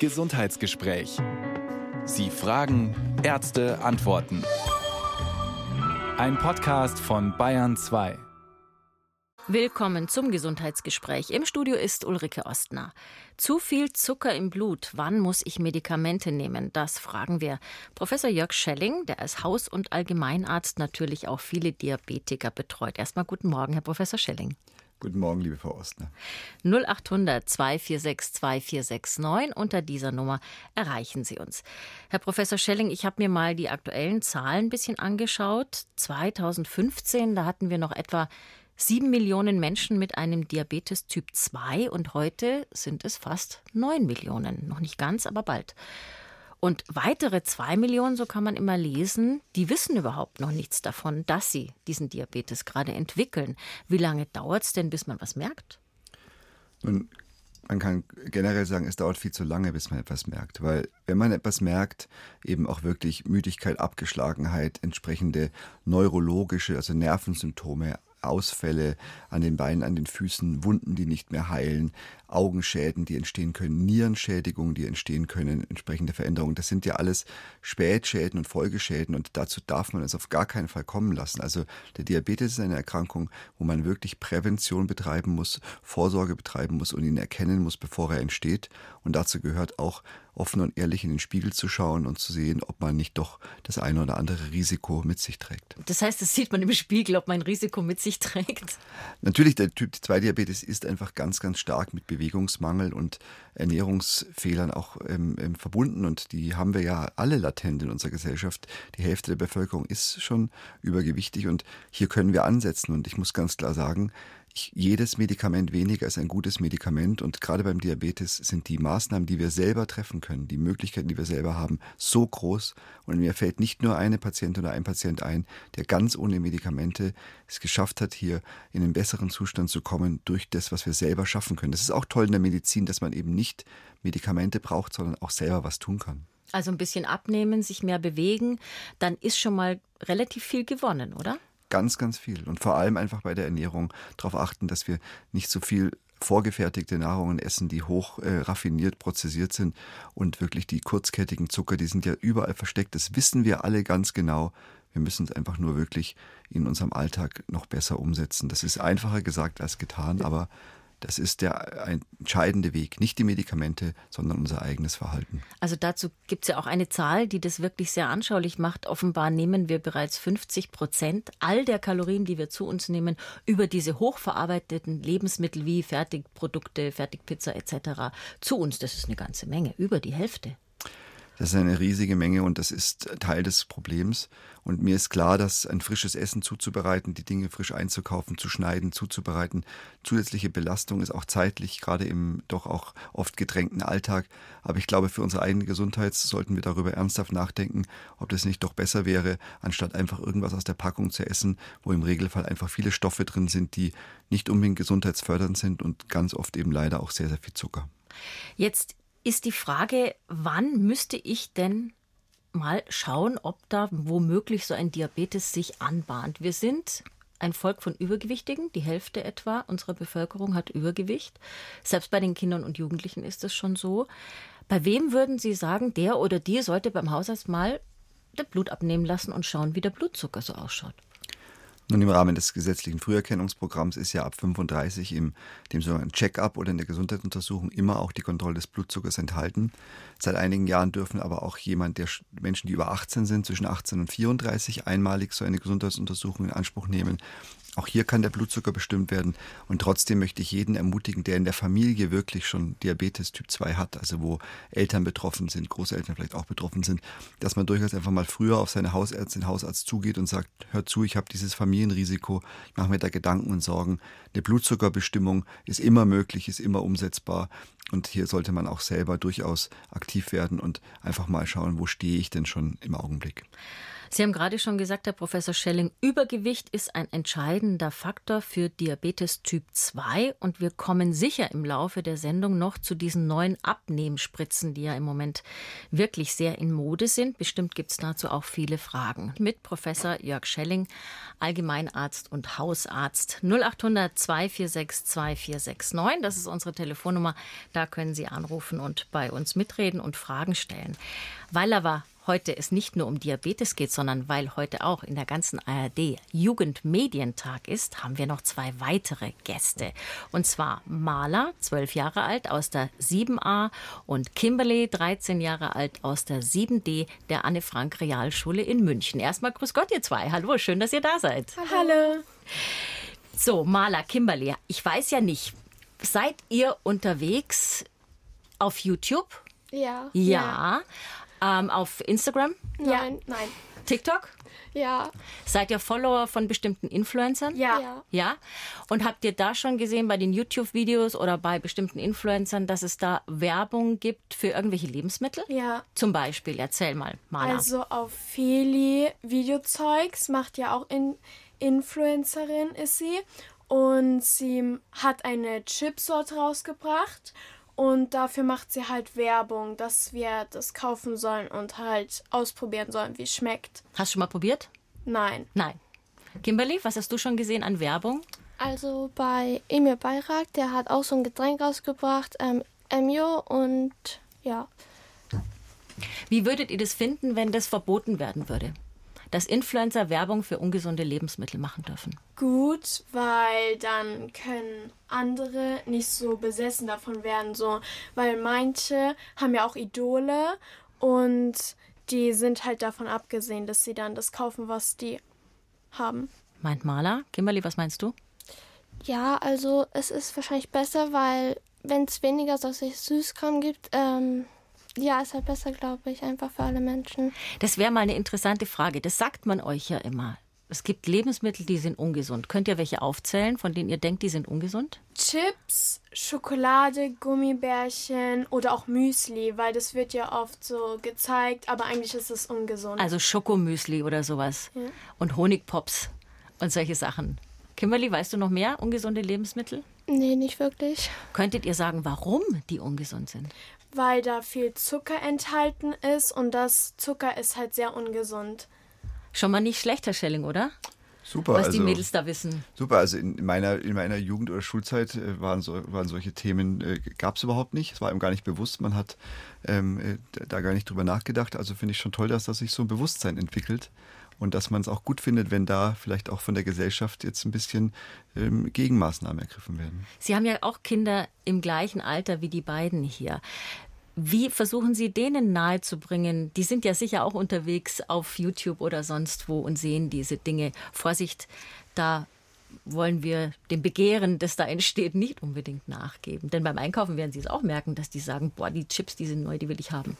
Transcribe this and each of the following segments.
Gesundheitsgespräch. Sie fragen, Ärzte antworten. Ein Podcast von Bayern 2. Willkommen zum Gesundheitsgespräch. Im Studio ist Ulrike Ostner. Zu viel Zucker im Blut. Wann muss ich Medikamente nehmen? Das fragen wir. Professor Jörg Schelling, der als Haus- und Allgemeinarzt natürlich auch viele Diabetiker betreut. Erstmal guten Morgen, Herr Professor Schelling. Guten Morgen, liebe Frau Ostner. 0800 246 2469. Unter dieser Nummer erreichen Sie uns. Herr Professor Schelling, ich habe mir mal die aktuellen Zahlen ein bisschen angeschaut. 2015, da hatten wir noch etwa sieben Millionen Menschen mit einem Diabetes Typ 2 und heute sind es fast neun Millionen. Noch nicht ganz, aber bald. Und weitere zwei Millionen, so kann man immer lesen, die wissen überhaupt noch nichts davon, dass sie diesen Diabetes gerade entwickeln. Wie lange dauert es denn, bis man was merkt? Nun, man kann generell sagen, es dauert viel zu lange, bis man etwas merkt. Weil wenn man etwas merkt, eben auch wirklich Müdigkeit, Abgeschlagenheit, entsprechende neurologische, also Nervensymptome, Ausfälle an den Beinen, an den Füßen, Wunden, die nicht mehr heilen, Augenschäden, die entstehen können, Nierenschädigungen, die entstehen können, entsprechende Veränderungen. Das sind ja alles Spätschäden und Folgeschäden und dazu darf man es auf gar keinen Fall kommen lassen. Also der Diabetes ist eine Erkrankung, wo man wirklich Prävention betreiben muss, Vorsorge betreiben muss und ihn erkennen muss, bevor er entsteht. Und dazu gehört auch offen und ehrlich in den Spiegel zu schauen und zu sehen, ob man nicht doch das eine oder andere Risiko mit sich trägt. Das heißt, das sieht man im Spiegel, ob man ein Risiko mit sich trägt. Natürlich, der Typ 2 Diabetes ist einfach ganz, ganz stark mit Bewegung Bewegungsmangel und Ernährungsfehlern auch ähm, ähm, verbunden. Und die haben wir ja alle latent in unserer Gesellschaft. Die Hälfte der Bevölkerung ist schon übergewichtig und hier können wir ansetzen. Und ich muss ganz klar sagen, jedes Medikament weniger ist ein gutes Medikament und gerade beim Diabetes sind die Maßnahmen, die wir selber treffen können, die Möglichkeiten, die wir selber haben, so groß und mir fällt nicht nur eine Patientin oder ein Patient ein, der ganz ohne Medikamente es geschafft hat, hier in einen besseren Zustand zu kommen durch das, was wir selber schaffen können. Das ist auch toll in der Medizin, dass man eben nicht Medikamente braucht, sondern auch selber was tun kann. Also ein bisschen abnehmen, sich mehr bewegen, dann ist schon mal relativ viel gewonnen, oder? Ganz, ganz viel. Und vor allem einfach bei der Ernährung darauf achten, dass wir nicht so viel vorgefertigte Nahrungen essen, die hoch äh, raffiniert prozessiert sind und wirklich die kurzkettigen Zucker, die sind ja überall versteckt. Das wissen wir alle ganz genau. Wir müssen es einfach nur wirklich in unserem Alltag noch besser umsetzen. Das ist einfacher gesagt als getan, aber das ist der entscheidende Weg. Nicht die Medikamente, sondern unser eigenes Verhalten. Also dazu gibt es ja auch eine Zahl, die das wirklich sehr anschaulich macht. Offenbar nehmen wir bereits 50 Prozent all der Kalorien, die wir zu uns nehmen, über diese hochverarbeiteten Lebensmittel wie Fertigprodukte, Fertigpizza etc. zu uns. Das ist eine ganze Menge, über die Hälfte. Das ist eine riesige Menge und das ist Teil des Problems. Und mir ist klar, dass ein frisches Essen zuzubereiten, die Dinge frisch einzukaufen, zu schneiden, zuzubereiten, zusätzliche Belastung ist auch zeitlich, gerade im doch auch oft gedrängten Alltag. Aber ich glaube, für unsere eigene Gesundheit sollten wir darüber ernsthaft nachdenken, ob das nicht doch besser wäre, anstatt einfach irgendwas aus der Packung zu essen, wo im Regelfall einfach viele Stoffe drin sind, die nicht unbedingt gesundheitsfördernd sind und ganz oft eben leider auch sehr, sehr viel Zucker. Jetzt ist die Frage, wann müsste ich denn mal schauen, ob da womöglich so ein Diabetes sich anbahnt. Wir sind ein Volk von Übergewichtigen. Die Hälfte etwa unserer Bevölkerung hat Übergewicht. Selbst bei den Kindern und Jugendlichen ist es schon so. Bei wem würden Sie sagen, der oder die sollte beim Hausarzt mal das Blut abnehmen lassen und schauen, wie der Blutzucker so ausschaut? Nun, im Rahmen des gesetzlichen Früherkennungsprogramms ist ja ab 35 im dem sogenannten Check-up oder in der Gesundheitsuntersuchung immer auch die Kontrolle des Blutzuckers enthalten. Seit einigen Jahren dürfen aber auch jemand, der Menschen, die über 18 sind, zwischen 18 und 34 einmalig so eine Gesundheitsuntersuchung in Anspruch nehmen. Auch hier kann der Blutzucker bestimmt werden. Und trotzdem möchte ich jeden ermutigen, der in der Familie wirklich schon Diabetes Typ 2 hat, also wo Eltern betroffen sind, Großeltern vielleicht auch betroffen sind, dass man durchaus einfach mal früher auf seine Hausärztin, Hausarzt zugeht und sagt, hör zu, ich habe dieses Familienrisiko, ich mache mir da Gedanken und Sorgen. Eine Blutzuckerbestimmung ist immer möglich, ist immer umsetzbar. Und hier sollte man auch selber durchaus aktiv werden und einfach mal schauen, wo stehe ich denn schon im Augenblick. Sie haben gerade schon gesagt, Herr Professor Schelling, Übergewicht ist ein entscheidender Faktor für Diabetes Typ 2 und wir kommen sicher im Laufe der Sendung noch zu diesen neuen Abnehmspritzen, die ja im Moment wirklich sehr in Mode sind. Bestimmt gibt es dazu auch viele Fragen. Mit Professor Jörg Schelling, Allgemeinarzt und Hausarzt. 0800 246 2469, das ist unsere Telefonnummer. Da können Sie anrufen und bei uns mitreden und Fragen stellen. Weil er war heute es nicht nur um Diabetes geht, sondern weil heute auch in der ganzen ARD Jugendmedientag ist, haben wir noch zwei weitere Gäste. Und zwar Maler, zwölf Jahre alt aus der 7a und Kimberly, 13 Jahre alt aus der 7d der Anne Frank Realschule in München. Erstmal grüß Gott, ihr zwei. Hallo, schön, dass ihr da seid. Hallo. So, Maler, Kimberly, ich weiß ja nicht, seid ihr unterwegs auf YouTube? Ja. Ja. ja. Ähm, auf Instagram? Nein, nein. TikTok? Ja. Seid ihr Follower von bestimmten Influencern? Ja. ja. Ja? Und habt ihr da schon gesehen bei den YouTube-Videos oder bei bestimmten Influencern, dass es da Werbung gibt für irgendwelche Lebensmittel? Ja. Zum Beispiel, erzähl mal, Maler. Also auf Feli Videozeugs macht ja auch in Influencerin ist sie und sie hat eine Chipsorte rausgebracht und dafür macht sie halt Werbung, dass wir das kaufen sollen und halt ausprobieren sollen, wie es schmeckt. Hast du schon mal probiert? Nein. Nein. Kimberly, was hast du schon gesehen an Werbung? Also bei Emil Bayrak, der hat auch so ein Getränk rausgebracht, ähm, Emio und ja. Wie würdet ihr das finden, wenn das verboten werden würde? Dass Influencer Werbung für ungesunde Lebensmittel machen dürfen? Gut, weil dann können andere nicht so besessen davon werden, so, weil manche haben ja auch Idole und die sind halt davon abgesehen, dass sie dann das kaufen, was die haben. Meint Maler? Kimberly, was meinst du? Ja, also es ist wahrscheinlich besser, weil wenn es weniger solche Süßkram gibt, ähm, ja, ist halt besser, glaube ich, einfach für alle Menschen. Das wäre mal eine interessante Frage. Das sagt man euch ja immer. Es gibt Lebensmittel, die sind ungesund. Könnt ihr welche aufzählen, von denen ihr denkt, die sind ungesund? Chips, Schokolade, Gummibärchen oder auch Müsli, weil das wird ja oft so gezeigt, aber eigentlich ist es ungesund. Also Schokomüsli oder sowas. Ja. Und Honigpops und solche Sachen. Kimberly, weißt du noch mehr ungesunde Lebensmittel? Nee, nicht wirklich. Könntet ihr sagen, warum die ungesund sind? Weil da viel Zucker enthalten ist und das Zucker ist halt sehr ungesund. Schon mal nicht schlecht, Herr Schelling, oder? Super. Was also, die Mädels da wissen. Super, also in meiner, in meiner Jugend- oder Schulzeit äh, waren, so, waren solche Themen, äh, gab es überhaupt nicht. Es war ihm gar nicht bewusst. Man hat ähm, äh, da gar nicht drüber nachgedacht. Also finde ich schon toll, dass das sich so ein Bewusstsein entwickelt und dass man es auch gut findet, wenn da vielleicht auch von der Gesellschaft jetzt ein bisschen ähm, Gegenmaßnahmen ergriffen werden. Sie haben ja auch Kinder im gleichen Alter wie die beiden hier. Wie versuchen Sie denen nahezubringen? Die sind ja sicher auch unterwegs auf YouTube oder sonst wo und sehen diese Dinge. Vorsicht, da wollen wir dem Begehren, das da entsteht, nicht unbedingt nachgeben. Denn beim Einkaufen werden Sie es auch merken, dass die sagen, boah, die Chips, die sind neu, die will ich haben.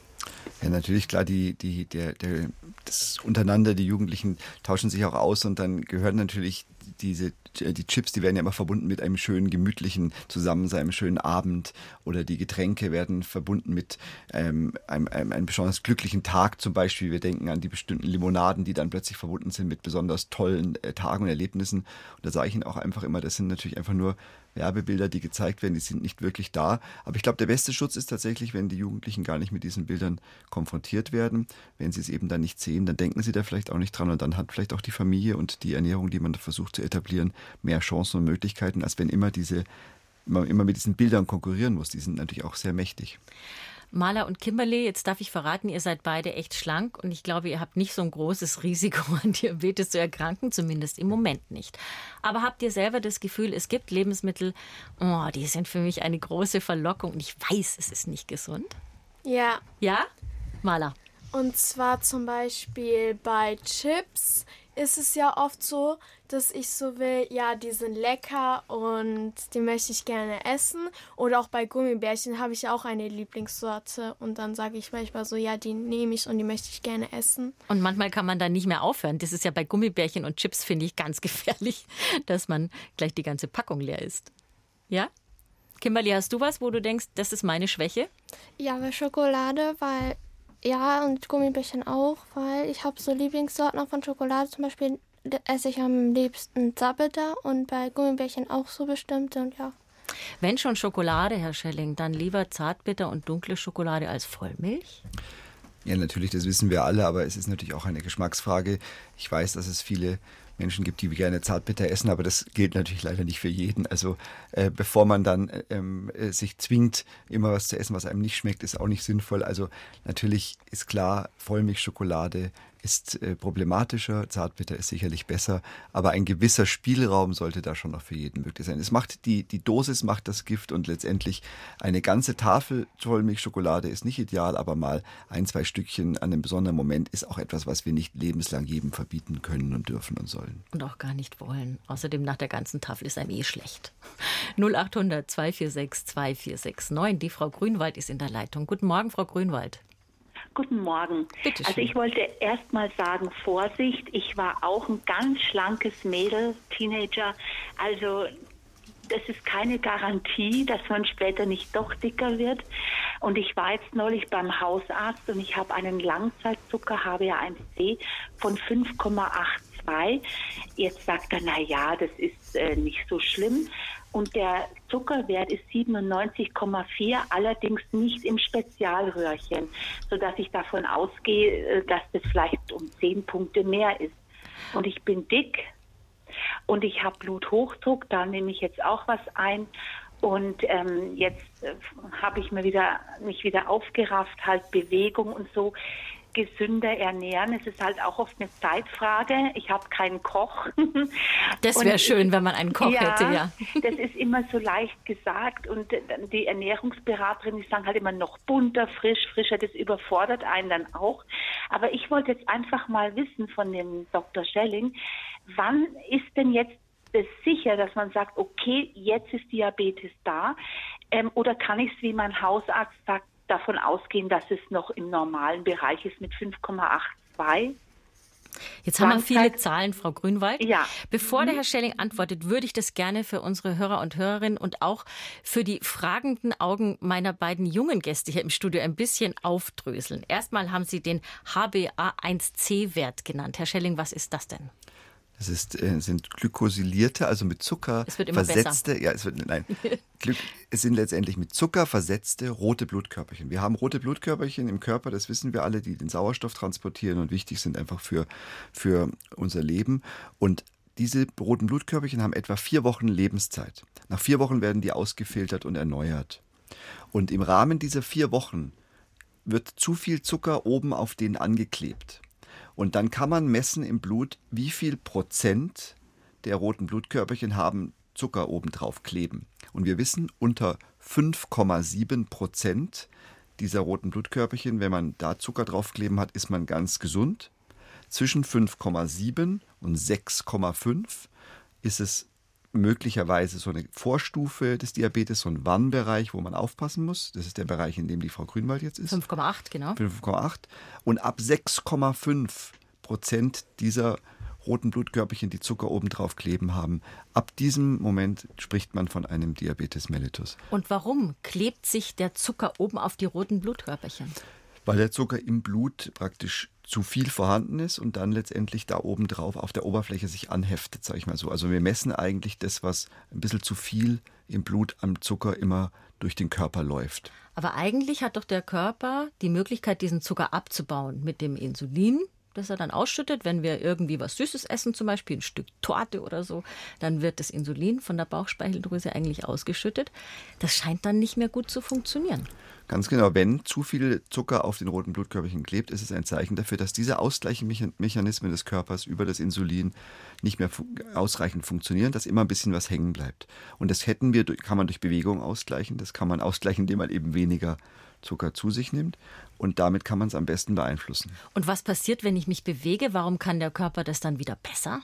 Ja, natürlich, klar, die, die, der, der, das untereinander, die Jugendlichen tauschen sich auch aus und dann gehören natürlich diese die Chips, die werden ja immer verbunden mit einem schönen, gemütlichen Zusammensein, einem schönen Abend. Oder die Getränke werden verbunden mit ähm, einem, einem, einem besonders glücklichen Tag zum Beispiel. Wir denken an die bestimmten Limonaden, die dann plötzlich verbunden sind mit besonders tollen äh, Tagen und Erlebnissen. Und da sage ich Ihnen auch einfach immer, das sind natürlich einfach nur Werbebilder, die gezeigt werden, die sind nicht wirklich da. Aber ich glaube, der beste Schutz ist tatsächlich, wenn die Jugendlichen gar nicht mit diesen Bildern konfrontiert werden. Wenn sie es eben dann nicht sehen, dann denken sie da vielleicht auch nicht dran und dann hat vielleicht auch die Familie und die Ernährung, die man da versucht zu etablieren, mehr Chancen und Möglichkeiten, als wenn immer diese immer, immer mit diesen Bildern konkurrieren muss. Die sind natürlich auch sehr mächtig. Maler und Kimberly, jetzt darf ich verraten, ihr seid beide echt schlank und ich glaube, ihr habt nicht so ein großes Risiko an Diabetes zu erkranken, zumindest im Moment nicht. Aber habt ihr selber das Gefühl, es gibt Lebensmittel, oh, die sind für mich eine große Verlockung und ich weiß, es ist nicht gesund? Ja. Ja? Maler. Und zwar zum Beispiel bei Chips ist es ja oft so, dass ich so will, ja, die sind lecker und die möchte ich gerne essen. Oder auch bei Gummibärchen habe ich ja auch eine Lieblingssorte und dann sage ich manchmal so, ja, die nehme ich und die möchte ich gerne essen. Und manchmal kann man da nicht mehr aufhören. Das ist ja bei Gummibärchen und Chips, finde ich, ganz gefährlich, dass man gleich die ganze Packung leer ist. Ja? Kimberly, hast du was, wo du denkst, das ist meine Schwäche? Ja, bei Schokolade, weil Ja, und Gummibärchen auch, weil ich habe so Lieblingssorten von Schokolade. Zum Beispiel esse ich am liebsten Zartbitter und bei Gummibärchen auch so bestimmte und ja. Wenn schon Schokolade, Herr Schelling, dann lieber Zartbitter und dunkle Schokolade als Vollmilch? Ja, natürlich, das wissen wir alle, aber es ist natürlich auch eine Geschmacksfrage. Ich weiß, dass es viele Menschen gibt, die gerne Zartbitter essen, aber das gilt natürlich leider nicht für jeden. Also äh, bevor man dann ähm, äh, sich zwingt, immer was zu essen, was einem nicht schmeckt, ist auch nicht sinnvoll. Also natürlich ist klar, Vollmilchschokolade ist äh, problematischer, Zartbitter ist sicherlich besser, aber ein gewisser Spielraum sollte da schon noch für jeden möglich sein. Es macht die, die Dosis macht das Gift und letztendlich eine ganze Tafel Vollmilchschokolade ist nicht ideal, aber mal ein, zwei Stückchen an einem besonderen Moment ist auch etwas, was wir nicht lebenslang jedem verbieten können und dürfen und sollen. Und auch gar nicht wollen. Außerdem nach der ganzen Tafel ist einem eh schlecht. 0800 246 2469. Die Frau Grünwald ist in der Leitung. Guten Morgen, Frau Grünwald. Guten Morgen. Bitte also ich wollte erst mal sagen, Vorsicht, ich war auch ein ganz schlankes Mädel, Teenager. Also das ist keine Garantie, dass man später nicht doch dicker wird. Und ich war jetzt neulich beim Hausarzt und ich habe einen Langzeitzucker, HbA1c von 5,82. Jetzt sagt er, na ja, das ist äh, nicht so schlimm und der Zuckerwert ist 97,4, allerdings nicht im Spezialröhrchen, sodass ich davon ausgehe, äh, dass das vielleicht um 10 Punkte mehr ist. Und ich bin dick und ich habe Bluthochdruck, da nehme ich jetzt auch was ein. Und ähm, jetzt äh, habe ich mir wieder, mich wieder aufgerafft, halt Bewegung und so gesünder ernähren. Es ist halt auch oft eine Zeitfrage. Ich habe keinen Koch. Das wäre schön, wenn man einen Koch ja, hätte, ja. Das ist immer so leicht gesagt und die Ernährungsberaterin, die sagen halt immer noch bunter, frisch, frischer. Das überfordert einen dann auch. Aber ich wollte jetzt einfach mal wissen von dem Dr. Schelling, wann ist denn jetzt das sicher, dass man sagt, okay, jetzt ist Diabetes da? Ähm, oder kann ich es, wie mein Hausarzt sagt, davon ausgehen, dass es noch im normalen Bereich ist mit 5,82. Jetzt haben wir viele Zahlen, Frau Grünwald. Ja. Bevor der mhm. Herr Schelling antwortet, würde ich das gerne für unsere Hörer und Hörerinnen und auch für die fragenden Augen meiner beiden jungen Gäste hier im Studio ein bisschen aufdröseln. Erstmal haben Sie den HbA1c-Wert genannt. Herr Schelling, was ist das denn? Das ist, äh, sind glykosilierte, also mit Zucker versetzte, besser. ja, es wird, nein, Glück, es sind letztendlich mit Zucker versetzte rote Blutkörperchen. Wir haben rote Blutkörperchen im Körper, das wissen wir alle, die den Sauerstoff transportieren und wichtig sind einfach für, für unser Leben. Und diese roten Blutkörperchen haben etwa vier Wochen Lebenszeit. Nach vier Wochen werden die ausgefiltert und erneuert. Und im Rahmen dieser vier Wochen wird zu viel Zucker oben auf denen angeklebt. Und dann kann man messen im Blut, wie viel Prozent der roten Blutkörperchen haben Zucker obendrauf kleben. Und wir wissen, unter 5,7 Prozent dieser roten Blutkörperchen, wenn man da Zucker draufkleben hat, ist man ganz gesund. Zwischen 5,7 und 6,5 ist es möglicherweise so eine Vorstufe des Diabetes, so ein Warnbereich, wo man aufpassen muss. Das ist der Bereich, in dem die Frau Grünwald jetzt ist. 5,8, genau. 5,8. Und ab 6,5 Prozent dieser roten Blutkörperchen, die Zucker obendrauf kleben haben, ab diesem Moment spricht man von einem Diabetes mellitus. Und warum klebt sich der Zucker oben auf die roten Blutkörperchen? Weil der Zucker im Blut praktisch zu viel vorhanden ist und dann letztendlich da oben drauf auf der Oberfläche sich anheftet, sage ich mal so. Also wir messen eigentlich das, was ein bisschen zu viel im Blut am Zucker immer durch den Körper läuft. Aber eigentlich hat doch der Körper die Möglichkeit, diesen Zucker abzubauen mit dem Insulin, das er dann ausschüttet, wenn wir irgendwie was Süßes essen, zum Beispiel ein Stück Torte oder so, dann wird das Insulin von der Bauchspeicheldrüse eigentlich ausgeschüttet. Das scheint dann nicht mehr gut zu funktionieren. Ganz genau, wenn zu viel Zucker auf den roten Blutkörperchen klebt, ist es ein Zeichen dafür, dass diese Ausgleichsmechanismen des Körpers über das Insulin nicht mehr ausreichend funktionieren, dass immer ein bisschen was hängen bleibt. Und das hätten wir, kann man durch Bewegung ausgleichen, das kann man ausgleichen, indem man eben weniger Zucker zu sich nimmt. Und damit kann man es am besten beeinflussen. Und was passiert, wenn ich mich bewege? Warum kann der Körper das dann wieder besser?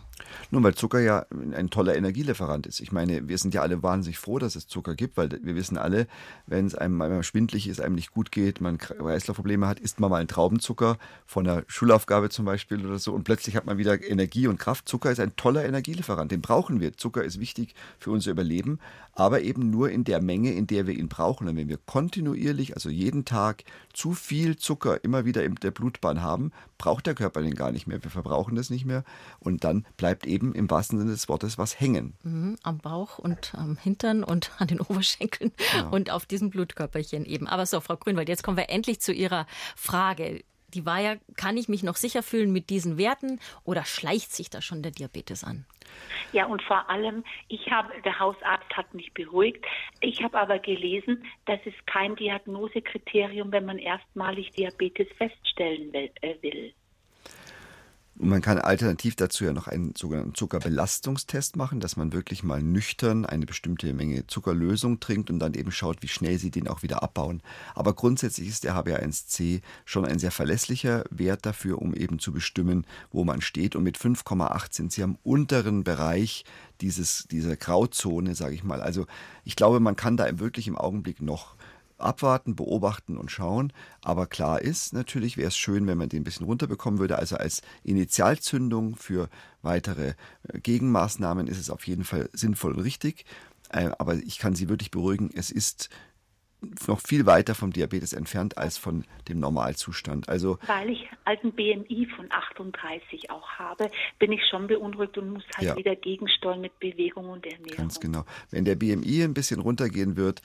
Nun, weil Zucker ja ein toller Energielieferant ist. Ich meine, wir sind ja alle wahnsinnig froh, dass es Zucker gibt, weil wir wissen alle, wenn es einem einmal schwindlig ist, einem nicht gut geht, man Kreislaufprobleme hat, isst man mal einen Traubenzucker von einer Schulaufgabe zum Beispiel oder so und plötzlich hat man wieder Energie und Kraft. Zucker ist ein toller Energielieferant, den brauchen wir. Zucker ist wichtig für unser Überleben, aber eben nur in der Menge, in der wir ihn brauchen. Und wenn wir kontinuierlich, also jeden Tag, zu viel Zucker immer wieder in der Blutbahn haben, braucht der Körper den gar nicht mehr. Wir verbrauchen das nicht mehr und dann bleibt eben im wahrsten Sinne des Wortes was hängen. Mhm, am Bauch und am Hintern und an den Oberschenkeln ja. und auf diesem Blutkörperchen eben. Aber so, Frau Grünwald, jetzt kommen wir endlich zu Ihrer Frage die war ja, kann ich mich noch sicher fühlen mit diesen Werten oder schleicht sich da schon der Diabetes an? Ja, und vor allem, ich habe, der Hausarzt hat mich beruhigt. Ich habe aber gelesen, das ist kein Diagnosekriterium, wenn man erstmalig Diabetes feststellen will. Und man kann alternativ dazu ja noch einen sogenannten Zuckerbelastungstest machen, dass man wirklich mal nüchtern eine bestimmte Menge Zuckerlösung trinkt und dann eben schaut, wie schnell sie den auch wieder abbauen. Aber grundsätzlich ist der HbA1c schon ein sehr verlässlicher Wert dafür, um eben zu bestimmen, wo man steht. Und mit 5,8 sind sie am unteren Bereich dieses, dieser Grauzone, sage ich mal. Also ich glaube, man kann da wirklich im Augenblick noch abwarten, beobachten und schauen. Aber klar ist, natürlich wäre es schön, wenn man den ein bisschen runterbekommen würde. Also als Initialzündung für weitere äh, Gegenmaßnahmen ist es auf jeden Fall sinnvoll und richtig. Äh, aber ich kann Sie wirklich beruhigen, es ist noch viel weiter vom Diabetes entfernt als von dem Normalzustand. Also weil ich einen BMI von 38 auch habe, bin ich schon beunruhigt und muss halt ja. wieder gegensteuern mit Bewegung und Ernährung. Ganz genau. Wenn der BMI ein bisschen runtergehen wird,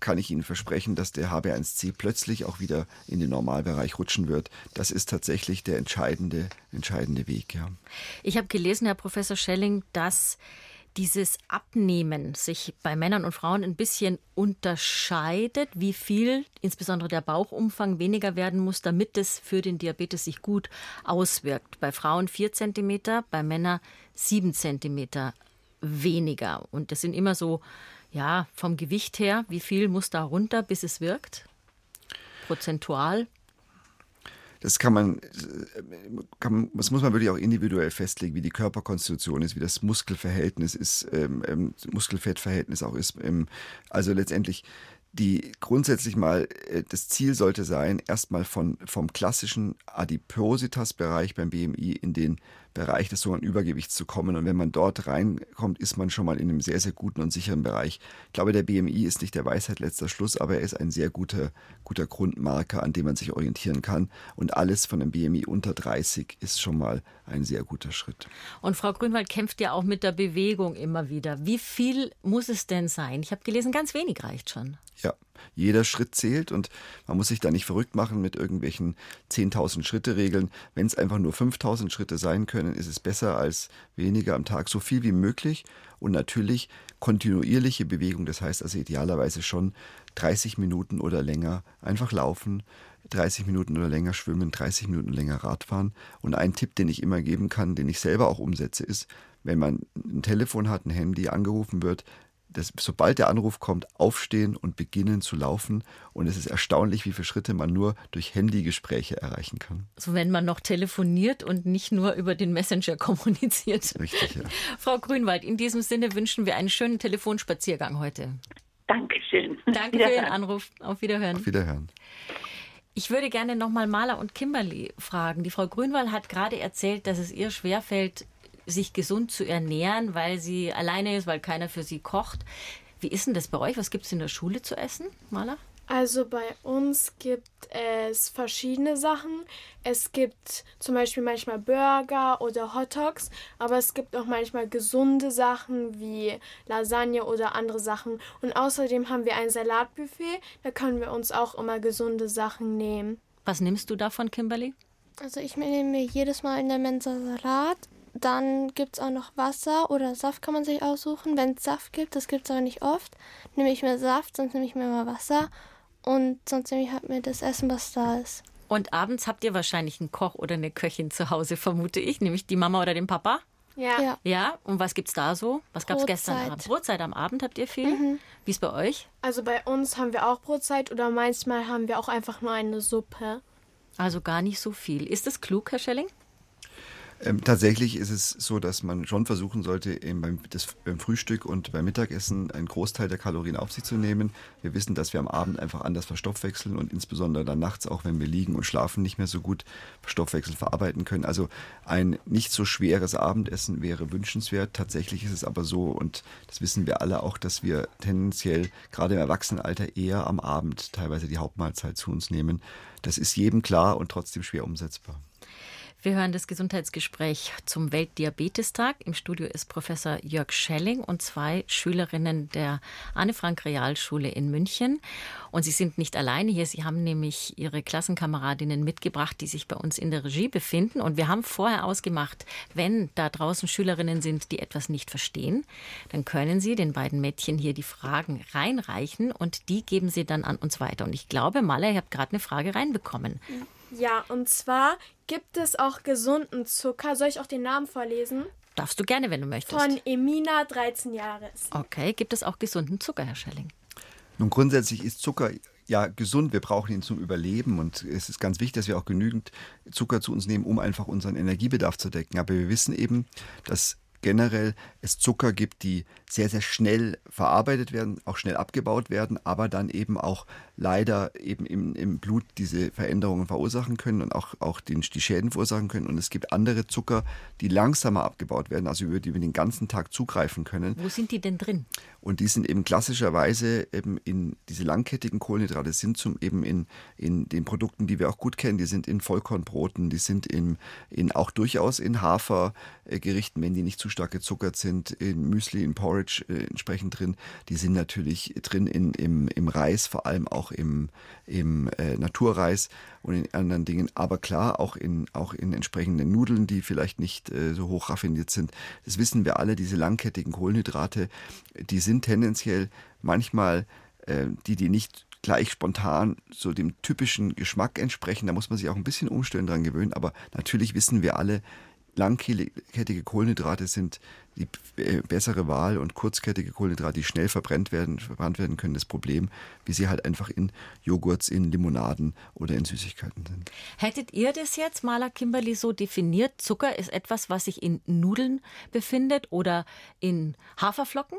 kann ich Ihnen versprechen, dass der HB1C plötzlich auch wieder in den Normalbereich rutschen wird. Das ist tatsächlich der entscheidende, entscheidende Weg. Ja. Ich habe gelesen, Herr Professor Schelling, dass dieses Abnehmen sich bei Männern und Frauen ein bisschen unterscheidet, wie viel insbesondere der Bauchumfang weniger werden muss, damit es für den Diabetes sich gut auswirkt. Bei Frauen 4 cm, bei Männern 7 cm weniger. Und das sind immer so, ja, vom Gewicht her, wie viel muss da runter, bis es wirkt? Prozentual? Das kann man, kann, das muss man wirklich auch individuell festlegen, wie die Körperkonstitution ist, wie das Muskelverhältnis ist, ähm, ähm, Muskelfettverhältnis auch ist. Ähm, also letztendlich die grundsätzlich mal äh, das Ziel sollte sein, erstmal von vom klassischen Adipositas-Bereich beim BMI in den Bereich des sogenannten Übergewichts zu kommen. Und wenn man dort reinkommt, ist man schon mal in einem sehr, sehr guten und sicheren Bereich. Ich glaube, der BMI ist nicht der Weisheit letzter Schluss, aber er ist ein sehr guter, guter Grundmarker, an dem man sich orientieren kann. Und alles von einem BMI unter 30 ist schon mal ein sehr guter Schritt. Und Frau Grünwald kämpft ja auch mit der Bewegung immer wieder. Wie viel muss es denn sein? Ich habe gelesen, ganz wenig reicht schon. Ja, jeder Schritt zählt und man muss sich da nicht verrückt machen mit irgendwelchen 10.000 Schritte Regeln. Wenn es einfach nur 5.000 Schritte sein können, ist es besser als weniger am Tag, so viel wie möglich und natürlich kontinuierliche Bewegung. Das heißt also idealerweise schon 30 Minuten oder länger einfach laufen, 30 Minuten oder länger schwimmen, 30 Minuten länger Radfahren. Und ein Tipp, den ich immer geben kann, den ich selber auch umsetze, ist, wenn man ein Telefon hat, ein Handy angerufen wird, das, sobald der Anruf kommt, aufstehen und beginnen zu laufen. Und es ist erstaunlich, wie viele Schritte man nur durch Handygespräche erreichen kann. So, wenn man noch telefoniert und nicht nur über den Messenger kommuniziert. Richtig, ja. Frau Grünwald, in diesem Sinne wünschen wir einen schönen Telefonspaziergang heute. Dankeschön. Danke für Ihren Anruf. Auf Wiederhören. Auf Wiederhören. Ich würde gerne nochmal Maler und Kimberly fragen. Die Frau Grünwald hat gerade erzählt, dass es ihr schwerfällt, sich gesund zu ernähren, weil sie alleine ist, weil keiner für sie kocht. Wie ist denn das bei euch? Was gibt es in der Schule zu essen, Maler? Also bei uns gibt es verschiedene Sachen. Es gibt zum Beispiel manchmal Burger oder Hotdogs, aber es gibt auch manchmal gesunde Sachen wie Lasagne oder andere Sachen. Und außerdem haben wir ein Salatbuffet, da können wir uns auch immer gesunde Sachen nehmen. Was nimmst du davon, Kimberly? Also ich nehme mir jedes Mal in der Mensa Salat dann gibt es auch noch Wasser oder Saft kann man sich aussuchen. Wenn es Saft gibt, das gibt es aber nicht oft, nehme ich mir Saft, sonst nehme ich mir mal Wasser und sonst nehme ich halt mir das Essen, was da ist. Und abends habt ihr wahrscheinlich einen Koch oder eine Köchin zu Hause, vermute ich, nämlich die Mama oder den Papa? Ja. Ja, ja. und was gibt's da so? Was gab es gestern Abend? Brotzeit am Abend habt ihr viel? Mhm. Wie ist bei euch? Also bei uns haben wir auch Brotzeit oder manchmal haben wir auch einfach nur eine Suppe. Also gar nicht so viel. Ist das klug, Herr Schelling? Ähm, tatsächlich ist es so, dass man schon versuchen sollte, eben beim, das, beim, Frühstück und beim Mittagessen einen Großteil der Kalorien auf sich zu nehmen. Wir wissen, dass wir am Abend einfach anders verstoffwechseln und insbesondere dann nachts, auch wenn wir liegen und schlafen, nicht mehr so gut Stoffwechsel verarbeiten können. Also ein nicht so schweres Abendessen wäre wünschenswert. Tatsächlich ist es aber so, und das wissen wir alle auch, dass wir tendenziell gerade im Erwachsenenalter eher am Abend teilweise die Hauptmahlzeit zu uns nehmen. Das ist jedem klar und trotzdem schwer umsetzbar. Wir hören das Gesundheitsgespräch zum Weltdiabetestag. Im Studio ist Professor Jörg Schelling und zwei Schülerinnen der Anne-Frank-Realschule in München. Und sie sind nicht alleine hier. Sie haben nämlich ihre Klassenkameradinnen mitgebracht, die sich bei uns in der Regie befinden. Und wir haben vorher ausgemacht, wenn da draußen Schülerinnen sind, die etwas nicht verstehen, dann können sie den beiden Mädchen hier die Fragen reinreichen und die geben sie dann an uns weiter. Und ich glaube, Maler, ihr habt gerade eine Frage reinbekommen. Ja. Ja, und zwar gibt es auch gesunden Zucker. Soll ich auch den Namen vorlesen? Darfst du gerne, wenn du möchtest. Von Emina, 13 Jahre. Okay, gibt es auch gesunden Zucker, Herr Schelling? Nun, grundsätzlich ist Zucker ja gesund. Wir brauchen ihn zum Überleben und es ist ganz wichtig, dass wir auch genügend Zucker zu uns nehmen, um einfach unseren Energiebedarf zu decken. Aber wir wissen eben, dass generell es Zucker gibt, die sehr, sehr schnell verarbeitet werden, auch schnell abgebaut werden, aber dann eben auch leider eben im, im Blut diese Veränderungen verursachen können und auch, auch den, die Schäden verursachen können. Und es gibt andere Zucker, die langsamer abgebaut werden, also über die wir den ganzen Tag zugreifen können. Wo sind die denn drin? Und die sind eben klassischerweise eben in diese langkettigen Kohlenhydrate sind zum eben in, in den Produkten, die wir auch gut kennen, die sind in Vollkornbroten, die sind in, in auch durchaus in Hafergerichten, wenn die nicht zu stark gezuckert sind, in Müsli, in Porridge äh, entsprechend drin. Die sind natürlich drin in, im, im Reis, vor allem auch im, im äh, Naturreis und in anderen Dingen. Aber klar, auch in, auch in entsprechenden Nudeln, die vielleicht nicht äh, so hoch raffiniert sind. Das wissen wir alle, diese langkettigen Kohlenhydrate, die sind tendenziell manchmal äh, die, die nicht gleich spontan so dem typischen Geschmack entsprechen. Da muss man sich auch ein bisschen umstellen dran gewöhnen. Aber natürlich wissen wir alle, langkettige Kohlenhydrate sind die äh, bessere Wahl und kurzkettige Kohlenhydrate, die schnell verbrannt werden, verbrannt werden können, das Problem, wie sie halt einfach in Joghurts, in Limonaden oder in Süßigkeiten sind. Hättet ihr das jetzt, Maler Kimberly, so definiert? Zucker ist etwas, was sich in Nudeln befindet oder in Haferflocken?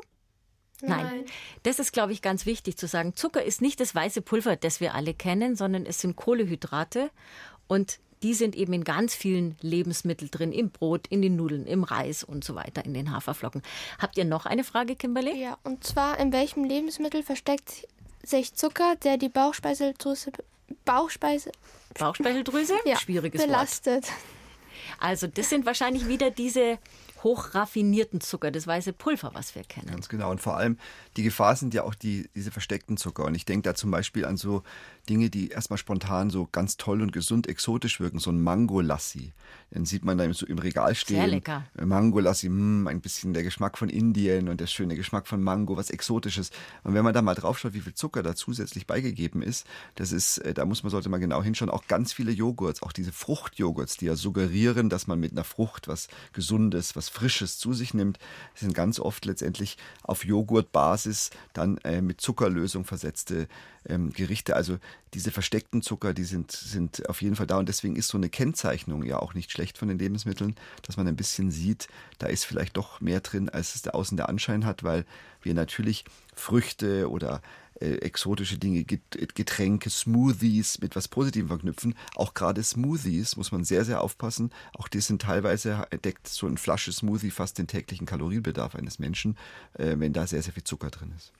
Nein. Nein. Das ist, glaube ich, ganz wichtig zu sagen. Zucker ist nicht das weiße Pulver, das wir alle kennen, sondern es sind Kohlehydrate. Und die sind eben in ganz vielen Lebensmitteln drin, im Brot, in den Nudeln, im Reis und so weiter, in den Haferflocken. Habt ihr noch eine Frage, Kimberly? Ja, und zwar, in welchem Lebensmittel versteckt sich Zucker, der die Bauchspeiseldrüse Bauchspeise Bauchspeicheldrüse? Ja, Schwieriges belastet. Wort. Also das sind wahrscheinlich wieder diese hochraffinierten Zucker, das weiße Pulver, was wir kennen. Ganz genau. Und vor allem die Gefahr sind ja auch die, diese versteckten Zucker. Und ich denke da zum Beispiel an so Dinge, die erstmal spontan so ganz toll und gesund exotisch wirken. So ein Mango-Lassi. Den sieht man da so im Regal stehen. Sehr lecker. Mango-Lassi, hm, ein bisschen der Geschmack von Indien und der schöne Geschmack von Mango, was Exotisches. Und wenn man da mal drauf schaut, wie viel Zucker da zusätzlich beigegeben ist, das ist, äh, da muss man, sollte man genau hinschauen, auch ganz viele Joghurts, auch diese Fruchtjoghurts, die ja suggerieren, dass man mit einer Frucht was Gesundes, was Frisches zu sich nimmt, sind ganz oft letztendlich auf Joghurtbasis dann äh, mit Zuckerlösung versetzte ähm, Gerichte. Also diese versteckten Zucker, die sind, sind auf jeden Fall da. Und deswegen ist so eine Kennzeichnung ja auch nicht schlecht von den Lebensmitteln, dass man ein bisschen sieht, da ist vielleicht doch mehr drin, als es der Außen der Anschein hat, weil wir natürlich Früchte oder äh, exotische Dinge, Getränke, Smoothies mit was Positivem verknüpfen. Auch gerade Smoothies muss man sehr, sehr aufpassen. Auch die sind teilweise, deckt so eine Flasche Smoothie fast den täglichen Kalorienbedarf eines Menschen, äh, wenn da sehr, sehr viel Zucker drin ist.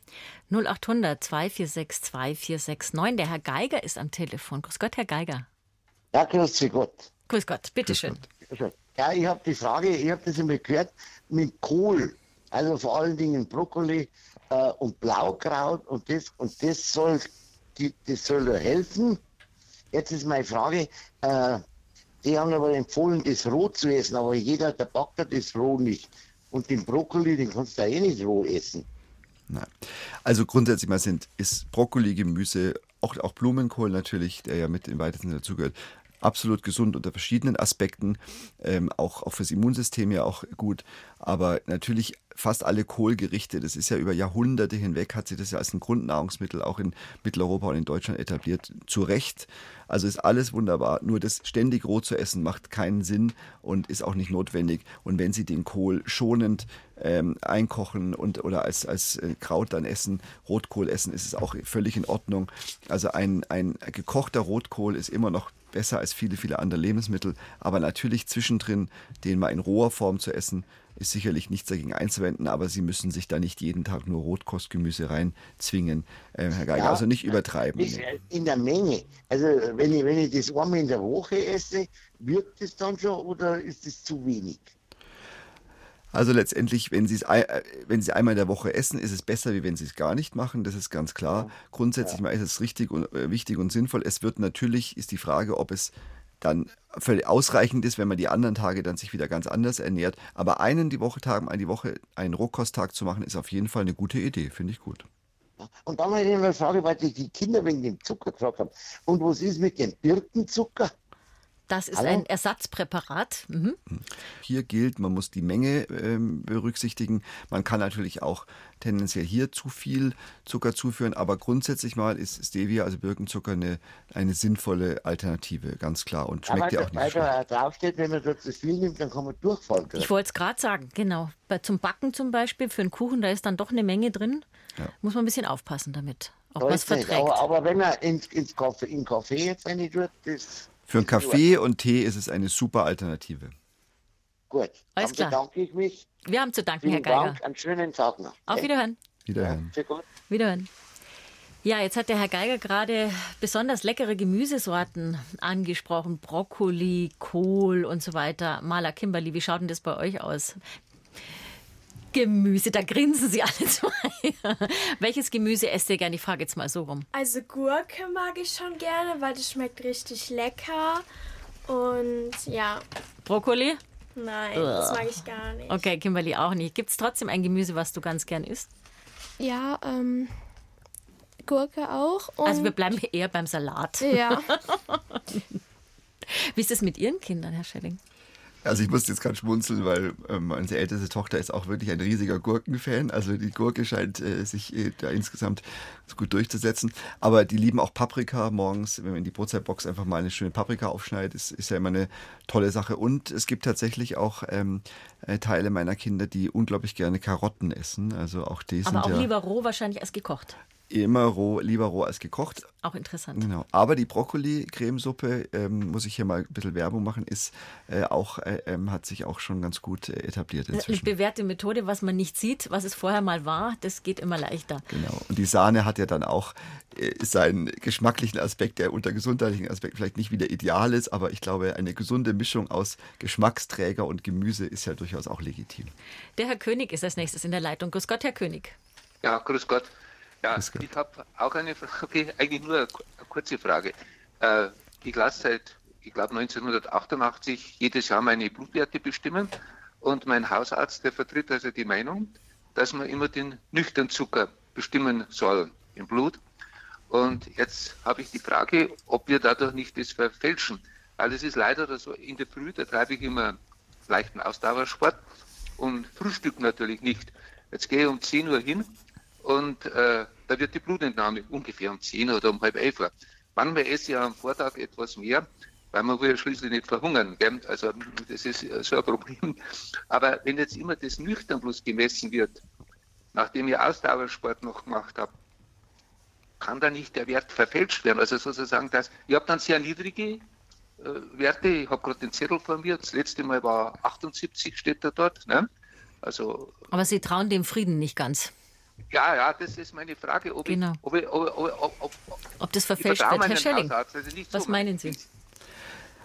0800 246 2469. Der Herr Geiger ist am Telefon. Grüß Gott, Herr Geiger. Ja, grüß Gott. Grüß Gott, bitteschön. Ja, ich habe die Frage, ich habe das immer gehört, mit Kohl, also vor allen Dingen Brokkoli, äh, und Blaukraut und das und das soll die, das soll helfen. Jetzt ist meine Frage, äh, die haben aber empfohlen, das roh zu essen, aber jeder, der backt das roh nicht. Und den Brokkoli, den kannst du eh nicht roh essen. Nein. Also grundsätzlich mal sind, ist Brokkoli, Gemüse, auch, auch Blumenkohl natürlich, der ja mit im weitesten dazugehört, absolut gesund unter verschiedenen Aspekten, ähm, auch, auch fürs Immunsystem ja auch gut. Aber natürlich fast alle Kohlgerichte, das ist ja über Jahrhunderte hinweg, hat sich das ja als ein Grundnahrungsmittel auch in Mitteleuropa und in Deutschland etabliert. Zu Recht. Also ist alles wunderbar. Nur das ständig roh zu essen macht keinen Sinn und ist auch nicht notwendig. Und wenn Sie den Kohl schonend ähm, einkochen und oder als, als äh, Kraut dann essen, Rotkohl essen, ist es auch völlig in Ordnung. Also ein, ein gekochter Rotkohl ist immer noch besser als viele, viele andere Lebensmittel. Aber natürlich zwischendrin, den mal in roher Form zu essen, ist sicherlich nichts dagegen einzuwenden, aber Sie müssen sich da nicht jeden Tag nur Rotkostgemüse reinzwingen, äh, Herr Geiger. Ja, also nicht übertreiben. In der Menge. Also wenn ich, wenn ich das einmal in der Woche esse, wirkt es dann schon oder ist es zu wenig? Also letztendlich, wenn Sie es äh, wenn Sie einmal in der Woche essen, ist es besser, wie wenn Sie es gar nicht machen. Das ist ganz klar. Grundsätzlich ja. ist es richtig und äh, wichtig und sinnvoll. Es wird natürlich ist die Frage, ob es dann völlig ausreichend ist, wenn man die anderen Tage dann sich wieder ganz anders ernährt. Aber einen die Woche Tag, die Woche einen Rohkosttag zu machen, ist auf jeden Fall eine gute Idee. Finde ich gut. Und dann habe ich eine Frage, weil ich die Kinder wegen dem Zucker gefragt habe. Und was ist mit dem Birkenzucker? Das ist Hallo? ein Ersatzpräparat. Mhm. Hier gilt, man muss die Menge äh, berücksichtigen. Man kann natürlich auch tendenziell hier zu viel Zucker zuführen, aber grundsätzlich mal ist Stevia, also Birkenzucker, eine, eine sinnvolle Alternative, ganz klar. Und schmeckt ja auch nicht Weil da draufsteht, wenn man dort zu viel nimmt, dann kann man durchfallen. Ich wollte es gerade sagen, genau. Bei, zum Backen zum Beispiel, für einen Kuchen, da ist dann doch eine Menge drin. Ja. Muss man ein bisschen aufpassen damit. Ob man es verträgt. Aber, aber, wenn man ins, ins Kaffee, in Kaffee jetzt eine tut, das für einen Kaffee und Tee ist es eine super Alternative. Gut, Alles dann klar. bedanke ich mich. Wir haben zu danken, Vielen Herr Geiger. Dank, einen schönen Tag noch. Auf Wiederhören. Wiederhören. Ja, Wiederhören. Ja, jetzt hat der Herr Geiger gerade besonders leckere Gemüsesorten angesprochen. Brokkoli, Kohl und so weiter. Maler Kimberly, wie schaut denn das bei euch aus? Gemüse, da grinsen sie alle zwei. Welches Gemüse esst ihr gerne? Ich frage jetzt mal so rum. Also Gurke mag ich schon gerne, weil das schmeckt richtig lecker. Und ja. Brokkoli? Nein, Ugh. das mag ich gar nicht. Okay, Kimberly auch nicht. Gibt es trotzdem ein Gemüse, was du ganz gern isst? Ja, ähm, Gurke auch. also wir bleiben eher beim Salat. Ja. Wie ist es mit Ihren Kindern, Herr Schelling? Also ich musste jetzt gerade schmunzeln, weil ähm, unsere älteste Tochter ist auch wirklich ein riesiger Gurkenfan. Also die Gurke scheint äh, sich äh, da insgesamt gut durchzusetzen. Aber die lieben auch Paprika morgens, wenn man in die Brotzeitbox einfach mal eine schöne Paprika aufschneidet, ist, ist ja immer eine tolle Sache. Und es gibt tatsächlich auch ähm, äh, Teile meiner Kinder, die unglaublich gerne Karotten essen. Also auch die Aber sind auch ja lieber roh wahrscheinlich als gekocht immer roh, lieber roh als gekocht. Auch interessant. Genau. Aber die Brokkoli-Cremesuppe, ähm, muss ich hier mal ein bisschen Werbung machen, ist äh, auch, äh, ähm, hat sich auch schon ganz gut äh, etabliert inzwischen. Eine bewährte Methode, was man nicht sieht, was es vorher mal war, das geht immer leichter. Genau. Und die Sahne hat ja dann auch äh, seinen geschmacklichen Aspekt, der unter gesundheitlichen Aspekt vielleicht nicht wieder ideal ist, aber ich glaube, eine gesunde Mischung aus Geschmacksträger und Gemüse ist ja durchaus auch legitim. Der Herr König ist als nächstes in der Leitung. Grüß Gott, Herr König. Ja, grüß Gott. Ja, ich habe auch eine Frage, eigentlich nur eine, kurze Frage. Äh, ich lasse seit, ich glaube 1988 jedes Jahr meine Blutwerte bestimmen und mein Hausarzt, der vertritt also die Meinung, dass man immer den nüchternen Zucker bestimmen soll im Blut. Und jetzt habe ich die Frage, ob wir dadurch nicht das verfälschen. Weil es ist leider so, in der Früh, da treibe ich immer leichten Ausdauersport und Frühstück natürlich nicht. Jetzt gehe ich um 10 Uhr hin und äh, da wird die Blutentnahme ungefähr um 10 oder um halb 11 Uhr. Manchmal esse ich am Vortag etwas mehr, weil man will ja schließlich nicht verhungern. Gell? Also das ist so ein Problem. Aber wenn jetzt immer das nüchtern bloß gemessen wird, nachdem ich Ausdauersport noch gemacht habe, kann da nicht der Wert verfälscht werden. Also sozusagen, dass ich habe dann sehr niedrige äh, Werte. Ich habe gerade den Zettel vor mir. Das letzte Mal war 78, steht da dort. Ne? Also, Aber Sie trauen dem Frieden nicht ganz. Ja, ja, das ist meine Frage, ob, genau. ich, ob, ich, ob, ob, ob, das verfälscht wird. Herr Schelling, also was so meinen Sie?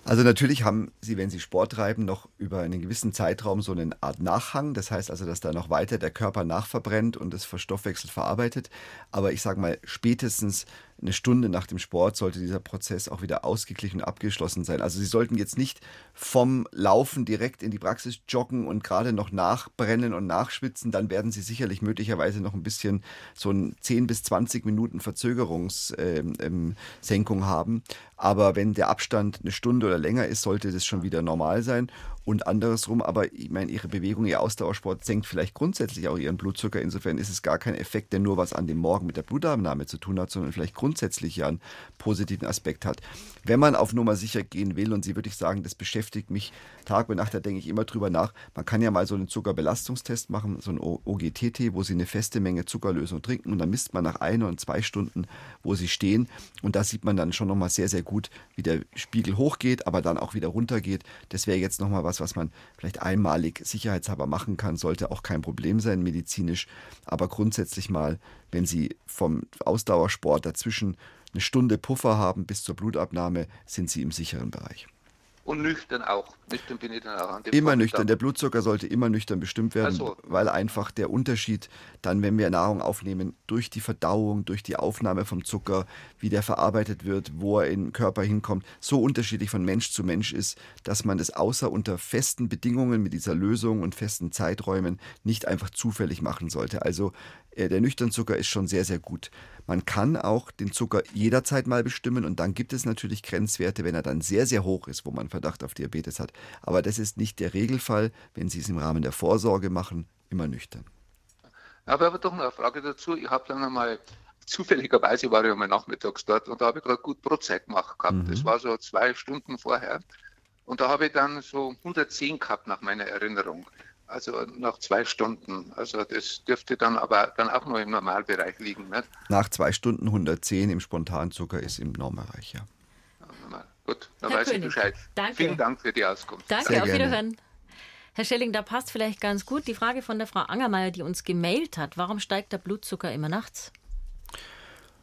Also natürlich haben Sie, wenn Sie Sport treiben, noch über einen gewissen Zeitraum so eine Art Nachhang. Das heißt also, dass da noch weiter der Körper nachverbrennt und es verstoffwechselt verarbeitet. Aber ich sage mal, spätestens eine Stunde nach dem Sport sollte dieser Prozess auch wieder ausgeglichen und abgeschlossen sein. Also Sie sollten jetzt nicht vom Laufen direkt in die Praxis joggen und gerade noch nachbrennen und nachschwitzen. Dann werden Sie sicherlich möglicherweise noch ein bisschen so ein 10 bis 20 Minuten Verzögerungssenkung ähm, ähm, haben. Aber wenn der Abstand eine Stunde oder länger ist, sollte das schon wieder normal sein und andersrum, aber ich meine, ihre Bewegung, ihr Ausdauersport senkt vielleicht grundsätzlich auch ihren Blutzucker. Insofern ist es gar kein Effekt, der nur was an dem Morgen mit der Blutabnahme zu tun hat, sondern vielleicht grundsätzlich ja einen positiven Aspekt hat. Wenn man auf Nummer sicher gehen will, und Sie würde ich sagen, das beschäftigt mich Tag und Nacht, da denke ich immer drüber nach. Man kann ja mal so einen Zuckerbelastungstest machen, so ein OGTT, wo Sie eine feste Menge Zuckerlösung trinken und dann misst man nach ein oder zwei Stunden, wo Sie stehen. Und da sieht man dann schon nochmal sehr, sehr gut, wie der Spiegel hochgeht, aber dann auch wieder runtergeht. Das wäre jetzt nochmal was, was, was man vielleicht einmalig sicherheitshalber machen kann, sollte auch kein Problem sein medizinisch. Aber grundsätzlich mal, wenn Sie vom Ausdauersport dazwischen eine Stunde Puffer haben bis zur Blutabnahme, sind Sie im sicheren Bereich. Und nüchtern auch. Nüchtern bin ich dann auch an dem Immer nüchtern. Der Blutzucker sollte immer nüchtern bestimmt werden, so. weil einfach der Unterschied dann, wenn wir Nahrung aufnehmen, durch die Verdauung, durch die Aufnahme vom Zucker, wie der verarbeitet wird, wo er in den Körper hinkommt, so unterschiedlich von Mensch zu Mensch ist, dass man das außer unter festen Bedingungen mit dieser Lösung und festen Zeiträumen nicht einfach zufällig machen sollte. Also der Nüchternzucker ist schon sehr, sehr gut. Man kann auch den Zucker jederzeit mal bestimmen und dann gibt es natürlich Grenzwerte, wenn er dann sehr, sehr hoch ist, wo man Verdacht auf Diabetes hat. Aber das ist nicht der Regelfall, wenn Sie es im Rahmen der Vorsorge machen, immer nüchtern. Aber, aber doch eine Frage dazu. Ich habe dann einmal zufälligerweise war ich einmal nachmittags dort und da habe ich gerade gut Brotzeit gemacht gehabt. Mhm. Das war so zwei Stunden vorher. Und da habe ich dann so 110 gehabt nach meiner Erinnerung. Also nach zwei Stunden. Also das dürfte dann aber dann auch nur im Normalbereich liegen. Nicht? Nach zwei Stunden 110 im Spontanzucker ist im Normalbereich, ja. ja Gut, dann Herr weiß König, ich Bescheid. Danke. Vielen Dank für die Auskunft. Danke, Sehr auf gerne. Wiederhören. Herr Schelling, da passt vielleicht ganz gut die Frage von der Frau Angermeier, die uns gemailt hat. Warum steigt der Blutzucker immer nachts?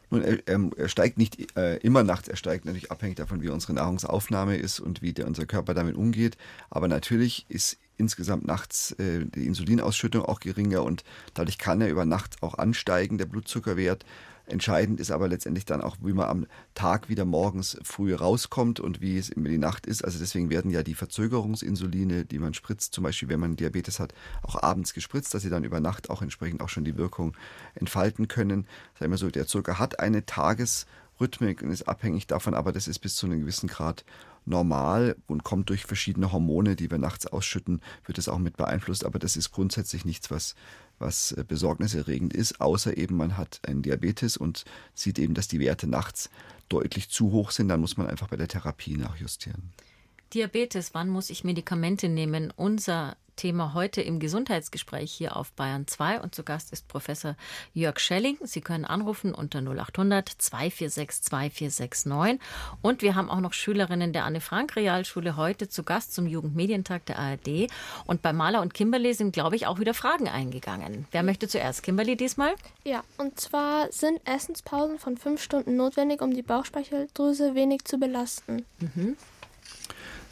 Nun, er, er steigt nicht äh, immer nachts, er steigt natürlich abhängig davon, wie unsere Nahrungsaufnahme ist und wie der, unser Körper damit umgeht. Aber natürlich ist insgesamt nachts äh, die Insulinausschüttung auch geringer und dadurch kann er über Nacht auch ansteigen, der Blutzuckerwert. Entscheidend ist aber letztendlich dann auch, wie man am Tag wieder morgens früh rauskommt und wie es immer die Nacht ist. Also deswegen werden ja die Verzögerungsinsuline, die man spritzt, zum Beispiel wenn man Diabetes hat, auch abends gespritzt, dass sie dann über Nacht auch entsprechend auch schon die Wirkung entfalten können. Sagen wir so, der Zucker hat eine Tagesrhythmik und ist abhängig davon, aber das ist bis zu einem gewissen Grad normal und kommt durch verschiedene Hormone, die wir nachts ausschütten, wird es auch mit beeinflusst. Aber das ist grundsätzlich nichts, was, was äh, besorgniserregend ist, außer eben man hat einen Diabetes und sieht eben, dass die Werte nachts deutlich zu hoch sind. Dann muss man einfach bei der Therapie nachjustieren. Diabetes, wann muss ich Medikamente nehmen? Unser Thema heute im Gesundheitsgespräch hier auf Bayern 2 und zu Gast ist Professor Jörg Schelling. Sie können anrufen unter 0800 246 2469 und wir haben auch noch Schülerinnen der Anne Frank Realschule heute zu Gast zum Jugendmedientag der ARD und bei Maler und Kimberly sind glaube ich auch wieder Fragen eingegangen. Wer möchte zuerst? Kimberly diesmal? Ja, und zwar sind Essenspausen von fünf Stunden notwendig, um die Bauchspeicheldrüse wenig zu belasten. Mhm.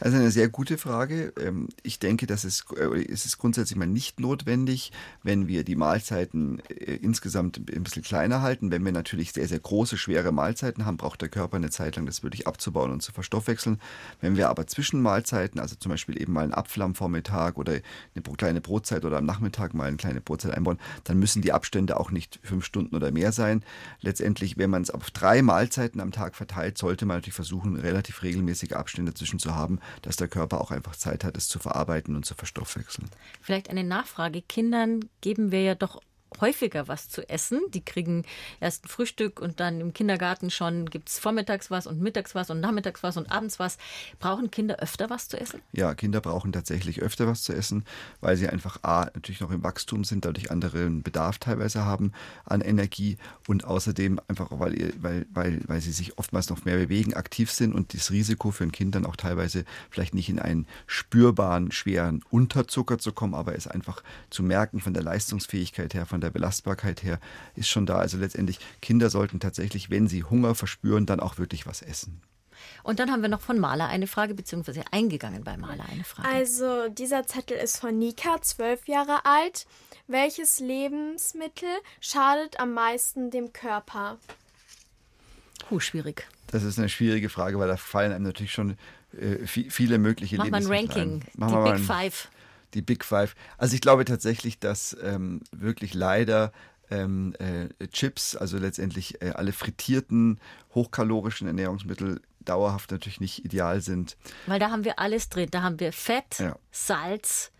Ist eine sehr gute Frage. Ähm, ich denke, dass es, äh, es ist grundsätzlich mal nicht notwendig, wenn wir die Mahlzeiten äh, insgesamt ein bisschen kleiner halten. Wenn wir natürlich sehr, sehr große, schwere Mahlzeiten haben, braucht der Körper eine Zeit lang, das wirklich abzubauen und zu verstoffwechseln. Wenn wir aber zwischen Mahlzeiten, also zum Beispiel eben mal einen Apfel am Vormittag oder eine kleine Brotzeit oder am Nachmittag mal eine kleine Brotzeit einbauen, dann müssen die Abstände auch nicht fünf Stunden oder mehr sein. Letztendlich, wenn man es auf drei Mahlzeiten am Tag verteilt, sollte man natürlich versuchen, relativ regelmäßige Abstände dazwischen zu haben, dass der Körper auch einfach Zeit hat, es zu verarbeiten und zu verstoffwechseln. Vielleicht eine Nachfrage. Kindern geben wir ja doch häufiger was zu essen. Die kriegen erst ein Frühstück und dann im Kindergarten schon gibt es vormittags was und mittags was und nachmittags was und abends was. Brauchen Kinder öfter was zu essen? Ja, Kinder brauchen tatsächlich öfter was zu essen, weil sie einfach A, natürlich noch im Wachstum sind, dadurch anderen Bedarf teilweise haben an Energie und außerdem einfach, weil, weil, weil, weil sie sich oftmals noch mehr bewegen, aktiv sind und das Risiko für ein Kind dann auch teilweise vielleicht nicht in einen spürbaren, schweren Unterzucker zu kommen, aber es einfach zu merken von der Leistungsfähigkeit her, von von der Belastbarkeit her ist schon da. Also letztendlich, Kinder sollten tatsächlich, wenn sie Hunger verspüren, dann auch wirklich was essen. Und dann haben wir noch von Maler eine Frage, beziehungsweise eingegangen bei Maler eine Frage. Also, dieser Zettel ist von Nika, zwölf Jahre alt. Welches Lebensmittel schadet am meisten dem Körper? Huh, schwierig. Das ist eine schwierige Frage, weil da fallen einem natürlich schon äh, viele mögliche Mach mal ein Ranking. Machen die Big ein, Five. Die Big Five. Also ich glaube tatsächlich, dass ähm, wirklich leider ähm, äh, Chips, also letztendlich äh, alle frittierten, hochkalorischen Ernährungsmittel dauerhaft natürlich nicht ideal sind. Weil da haben wir alles drin. Da haben wir Fett, ja. Salz,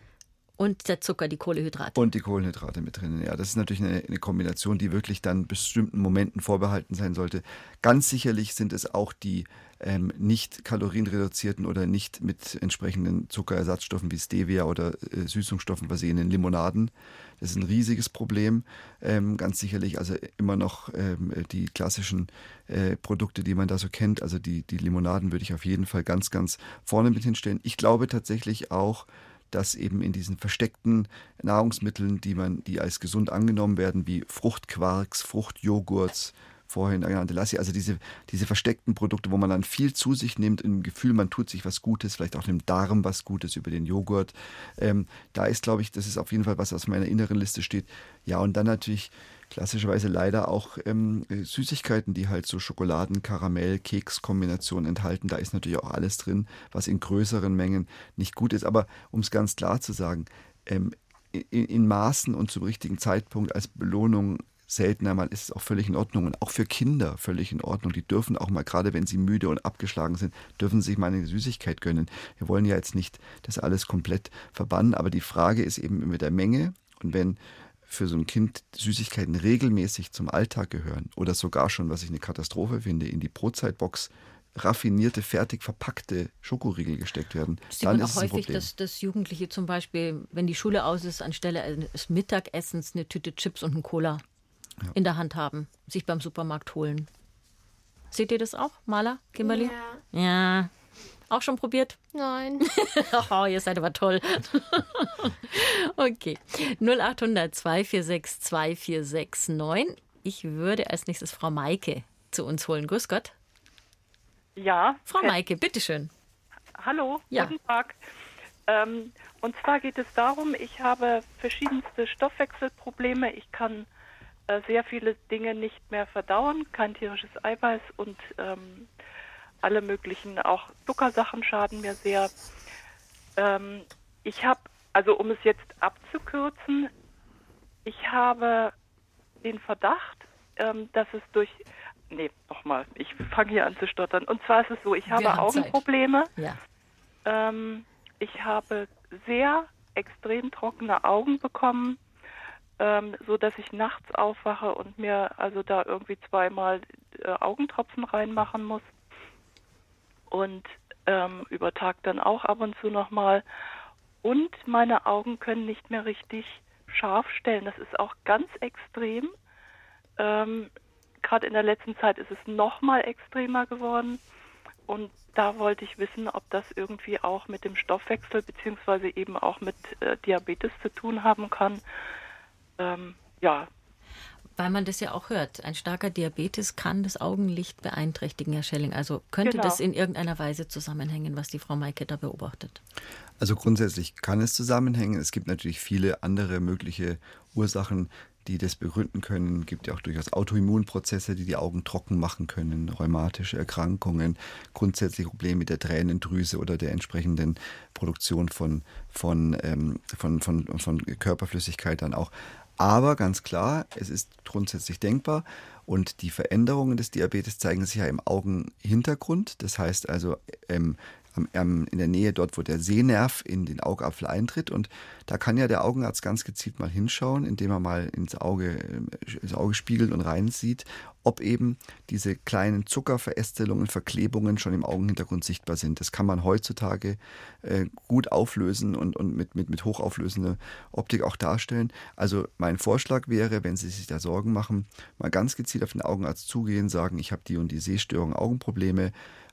und der Zucker, die Kohlenhydrate. Und die Kohlenhydrate mit drin. Ja, das ist natürlich eine, eine, Kombination, die wirklich dann bestimmten Momenten vorbehalten sein sollte. Ganz sicherlich sind es auch die ähm, nicht kalorienreduzierten oder nicht mit entsprechenden Zuckerersatzstoffen wie Stevia oder äh, Süßungsstoffen versehenen Limonaden. Das ist ein riesiges Problem. Ähm, ganz sicherlich also immer noch ähm, die klassischen äh, Produkte, die man da so kennt. Also die, die Limonaden würde ich auf jeden Fall ganz, ganz vorne mit hinstellen. Ich glaube tatsächlich auch, dass eben in diesen versteckten Nahrungsmitteln, die man, die als gesund angenommen werden, wie Fruchtquarks, Fruchtjoghurts, vorhin genannte Lassi, also diese, diese versteckten Produkte, wo man dann viel zu sich nimmt, im Gefühl, man tut sich was Gutes, vielleicht auch dem Darm was Gutes über den Joghurt. Ähm, da ist, glaube ich, das ist auf jeden Fall was, was meiner inneren Liste steht. Ja, und dann natürlich klassischerweise leider auch ähm, Süßigkeiten, die halt so Schokoladen, Karamell, Keks-Kombinationen enthalten. Da ist natürlich auch alles drin, was in größeren Mengen nicht gut ist. Aber um es ganz klar zu sagen, ähm, in, in Maßen und zum richtigen Zeitpunkt als Belohnung seltener mal ist es auch völlig in Ordnung und auch für Kinder völlig in Ordnung. Die dürfen auch mal, gerade wenn sie müde und abgeschlagen sind, dürfen sich mal eine Süßigkeit gönnen. Wir wollen ja jetzt nicht das alles komplett verbannen, aber die Frage ist eben mit der Menge und wenn für so ein Kind Süßigkeiten regelmäßig zum Alltag gehören oder sogar schon, was ich eine Katastrophe finde, in die Brotzeitbox raffinierte, fertig verpackte Schokoriegel gesteckt werden, das dann ist es ein häufig, Dass, dass Jugendliche zum Beispiel, wenn die Schule aus ist, anstelle des Mittagessens eine Tüte Chips und ein Cola ja. in der Hand haben, sich beim Supermarkt holen. Seht ihr das auch, Maler, Kimberly? Ja. Ja, auch schon probiert? Nein. oh, ihr seid aber toll. okay. 0800 246 2469. Ich würde als nächstes Frau Maike zu uns holen. Grüß Gott. Ja. Frau Maike, bitteschön. Hallo, ja. guten Tag. Ähm, und zwar geht es darum, ich habe verschiedenste Stoffwechselprobleme. Ich kann äh, sehr viele Dinge nicht mehr verdauen, kein tierisches Eiweiß und ähm, alle möglichen, auch Zuckersachen schaden mir sehr. Ähm, ich habe, also um es jetzt abzukürzen, ich habe den Verdacht, ähm, dass es durch, nee, nochmal, ich fange hier an zu stottern. Und zwar ist es so, ich habe Augenprobleme. Ja. Ähm, ich habe sehr extrem trockene Augen bekommen, ähm, so dass ich nachts aufwache und mir also da irgendwie zweimal äh, Augentropfen reinmachen muss und ähm, über Tag dann auch ab und zu nochmal. Und meine Augen können nicht mehr richtig scharf stellen. Das ist auch ganz extrem. Ähm, Gerade in der letzten Zeit ist es nochmal extremer geworden. Und da wollte ich wissen, ob das irgendwie auch mit dem Stoffwechsel beziehungsweise eben auch mit äh, Diabetes zu tun haben kann. Ähm, ja, weil man das ja auch hört. Ein starker Diabetes kann das Augenlicht beeinträchtigen, Herr Schelling. Also könnte genau. das in irgendeiner Weise zusammenhängen, was die Frau Maike da beobachtet? Also grundsätzlich kann es zusammenhängen. Es gibt natürlich viele andere mögliche Ursachen, die das begründen können. Es gibt ja auch durchaus Autoimmunprozesse, die die Augen trocken machen können, rheumatische Erkrankungen, grundsätzliche Probleme mit der Tränendrüse oder der entsprechenden Produktion von, von, ähm, von, von, von Körperflüssigkeit dann auch. Aber ganz klar, es ist grundsätzlich denkbar und die Veränderungen des Diabetes zeigen sich ja im Augenhintergrund. Das heißt also ähm, in der Nähe dort, wo der Sehnerv in den Augapfel eintritt. Und da kann ja der Augenarzt ganz gezielt mal hinschauen, indem er mal ins Auge, äh, ins Auge spiegelt und reinsieht, ob eben diese kleinen Zuckerverästelungen, Verklebungen schon im Augenhintergrund sichtbar sind. Das kann man heutzutage äh, gut auflösen und, und mit, mit, mit hochauflösender Optik auch darstellen. Also mein Vorschlag wäre, wenn Sie sich da Sorgen machen, mal ganz gezielt auf den Augenarzt zugehen, sagen, ich habe die und die Sehstörung, Augenprobleme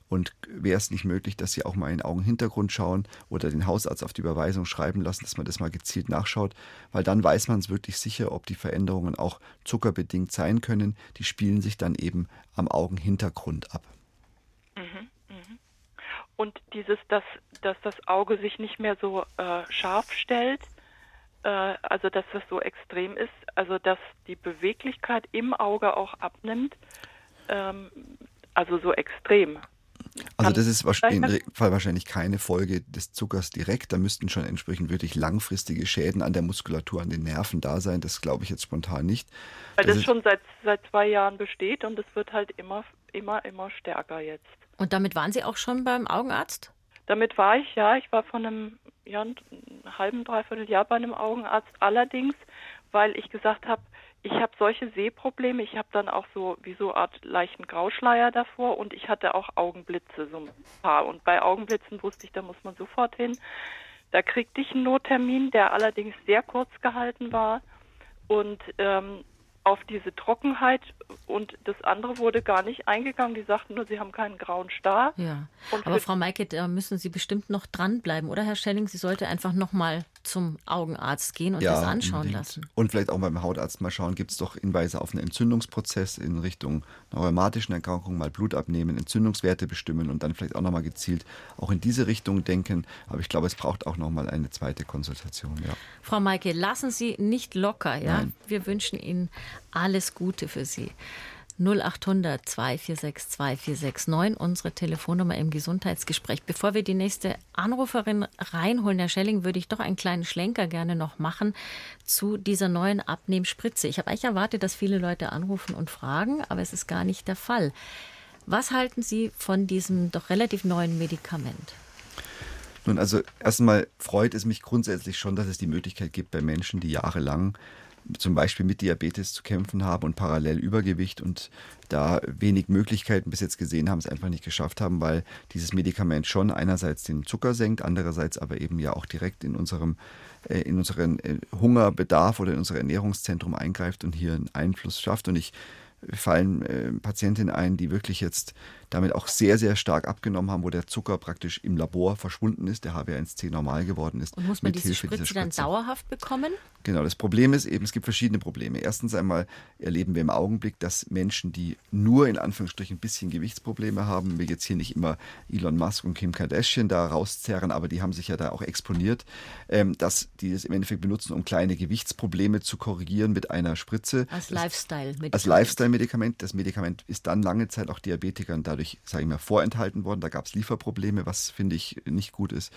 und wäre es nicht möglich, dass Sie auch mal in den Augenhintergrund schauen oder den Hausarzt auf die Überweisung schreiben lassen, dass man das mal gezielt nachschaut, weil dann weiß man es wirklich sicher, ob die Veränderungen auch zuckerbedingt sein können. Die spielen sich dann eben am Augenhintergrund ab. Mhm, mhm. Und dieses, dass, dass das Auge sich nicht mehr so äh, scharf stellt, äh, also dass das so extrem ist, also dass die Beweglichkeit im Auge auch abnimmt, ähm, also so extrem. Also das ist in dem Fall wahrscheinlich keine Folge des Zuckers direkt. Da müssten schon entsprechend wirklich langfristige Schäden an der Muskulatur, an den Nerven da sein. Das glaube ich jetzt spontan nicht. Weil das, das schon seit, seit zwei Jahren besteht und es wird halt immer, immer, immer stärker jetzt. Und damit waren Sie auch schon beim Augenarzt? Damit war ich, ja. Ich war von einem, ja, einem halben, dreiviertel Jahr bei einem Augenarzt. Allerdings, weil ich gesagt habe, ich habe solche Sehprobleme. Ich habe dann auch so wie so eine Art leichten Grauschleier davor und ich hatte auch Augenblitze, so ein paar. Und bei Augenblitzen wusste ich, da muss man sofort hin. Da kriegte ich einen Nottermin, der allerdings sehr kurz gehalten war. Und ähm, auf diese Trockenheit und das andere wurde gar nicht eingegangen. Die sagten nur, sie haben keinen grauen Star. Ja, und aber Frau Maike, da müssen Sie bestimmt noch dranbleiben, oder Herr Schelling? Sie sollte einfach noch mal zum Augenarzt gehen und ja, das anschauen unbedingt. lassen. Und vielleicht auch beim Hautarzt mal schauen, gibt es doch Hinweise auf einen Entzündungsprozess in Richtung einer rheumatischen Erkrankung, mal Blut abnehmen, Entzündungswerte bestimmen und dann vielleicht auch noch mal gezielt auch in diese Richtung denken. Aber ich glaube, es braucht auch noch mal eine zweite Konsultation. Ja. Frau Maike, lassen Sie nicht locker. Ja? Nein. Wir wünschen Ihnen alles Gute für Sie. 0800 246 2469, unsere Telefonnummer im Gesundheitsgespräch. Bevor wir die nächste Anruferin reinholen, Herr Schelling, würde ich doch einen kleinen Schlenker gerne noch machen zu dieser neuen Abnehmspritze. Ich habe eigentlich erwartet, dass viele Leute anrufen und fragen, aber es ist gar nicht der Fall. Was halten Sie von diesem doch relativ neuen Medikament? Nun, also erstmal freut es mich grundsätzlich schon, dass es die Möglichkeit gibt, bei Menschen, die jahrelang zum Beispiel mit Diabetes zu kämpfen haben und parallel Übergewicht und da wenig Möglichkeiten bis jetzt gesehen haben, es einfach nicht geschafft haben, weil dieses Medikament schon einerseits den Zucker senkt, andererseits aber eben ja auch direkt in unserem äh, in unseren äh, Hungerbedarf oder in unser Ernährungszentrum eingreift und hier einen Einfluss schafft. Und ich fallen äh, Patientinnen ein, die wirklich jetzt damit auch sehr, sehr stark abgenommen haben, wo der Zucker praktisch im Labor verschwunden ist, der HbA1c normal geworden ist. Und muss man diese Spritze, Spritze dann dauerhaft bekommen? Genau, das Problem ist eben, es gibt verschiedene Probleme. Erstens einmal erleben wir im Augenblick, dass Menschen, die nur in Anführungsstrichen ein bisschen Gewichtsprobleme haben, wir jetzt hier nicht immer Elon Musk und Kim Kardashian da rauszerren, aber die haben sich ja da auch exponiert, ähm, dass die es im Endeffekt benutzen, um kleine Gewichtsprobleme zu korrigieren mit einer Spritze. Als Lifestyle-Medikament. Als Lifestyle-Medikament. Das Medikament ist dann lange Zeit auch Diabetikern dadurch, sage ich mal, vorenthalten worden. Da gab es Lieferprobleme, was finde ich nicht gut ist.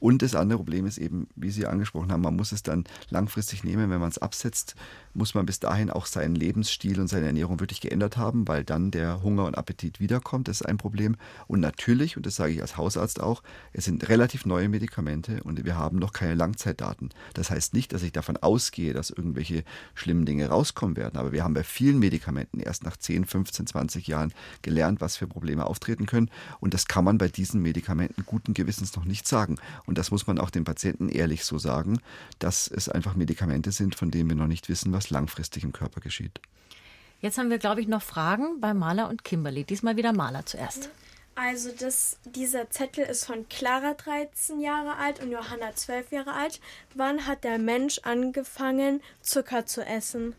Und das andere Problem ist eben, wie Sie angesprochen haben, man muss es dann langfristig nehmen. Wenn man es absetzt, muss man bis dahin auch seinen Lebensstil und seine Ernährung wirklich geändert haben, weil dann der Hunger und Appetit wiederkommt. Das ist ein Problem. Und natürlich, und das sage ich als Hausarzt auch, es sind relativ neue Medikamente und wir haben noch keine Langzeitdaten. Das heißt nicht, dass ich davon ausgehe, dass irgendwelche schlimmen Dinge rauskommen werden. Aber wir haben bei vielen Medikamenten erst nach 10, 15, 20 Jahren gelernt, was für Probleme Probleme auftreten können. Und das kann man bei diesen Medikamenten guten Gewissens noch nicht sagen. Und das muss man auch den Patienten ehrlich so sagen, dass es einfach Medikamente sind, von denen wir noch nicht wissen, was langfristig im Körper geschieht. Jetzt haben wir, glaube ich, noch Fragen bei Maler und Kimberly. Diesmal wieder Maler zuerst. Also das, dieser Zettel ist von Clara 13 Jahre alt und Johanna 12 Jahre alt. Wann hat der Mensch angefangen, Zucker zu essen?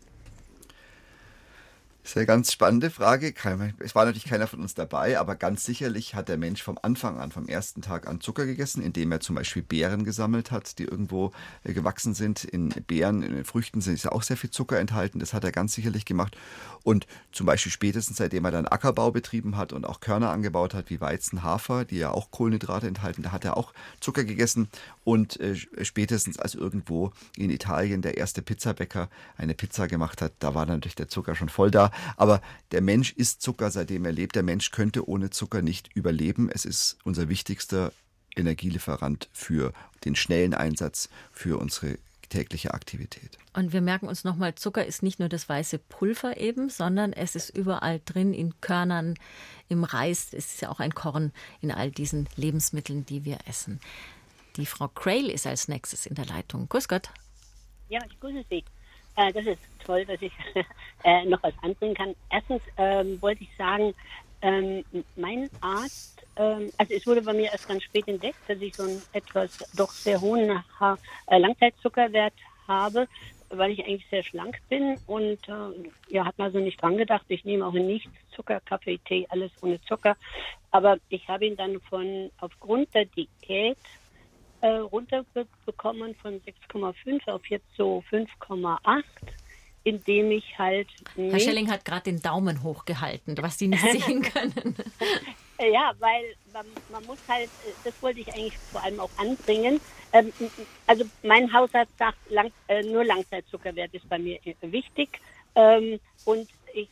Das ist eine ganz spannende Frage. Es war natürlich keiner von uns dabei, aber ganz sicherlich hat der Mensch vom Anfang an, vom ersten Tag an Zucker gegessen, indem er zum Beispiel Beeren gesammelt hat, die irgendwo äh, gewachsen sind. In Beeren, in den Früchten sind ja auch sehr viel Zucker enthalten. Das hat er ganz sicherlich gemacht. Und zum Beispiel spätestens, seitdem er dann Ackerbau betrieben hat und auch Körner angebaut hat, wie Weizen, Hafer, die ja auch Kohlenhydrate enthalten, da hat er auch Zucker gegessen. Und äh, spätestens, als irgendwo in Italien der erste Pizzabäcker eine Pizza gemacht hat, da war natürlich der Zucker schon voll da. Aber der Mensch isst Zucker, seitdem er lebt. Der Mensch könnte ohne Zucker nicht überleben. Es ist unser wichtigster Energielieferant für den schnellen Einsatz für unsere tägliche Aktivität. Und wir merken uns nochmal, Zucker ist nicht nur das weiße Pulver eben, sondern es ist überall drin, in Körnern, im Reis. Es ist ja auch ein Korn in all diesen Lebensmitteln, die wir essen. Die Frau Crail ist als nächstes in der Leitung. Grüß Gott. Ja, ich grüße Sie. Äh, das ist toll, dass ich äh, noch was anbringen kann. Erstens ähm, wollte ich sagen, ähm, mein Arzt, ähm, also es wurde bei mir erst ganz spät entdeckt, dass ich so einen etwas doch sehr hohen ha äh, Langzeitzuckerwert habe, weil ich eigentlich sehr schlank bin und äh, ja, hat man so nicht dran gedacht. Ich nehme auch nichts, Zucker, Kaffee, Tee, alles ohne Zucker. Aber ich habe ihn dann von aufgrund der Diät äh, runterbekommen von 6,5 auf jetzt so 5,8. indem ich halt. Herr Schelling hat gerade den Daumen hochgehalten, was Sie nicht sehen können. ja, weil man, man, muss halt, das wollte ich eigentlich vor allem auch anbringen. Ähm, also mein Hausarzt sagt, lang, äh, nur Langzeitzuckerwert ist bei mir wichtig. Ähm, und ich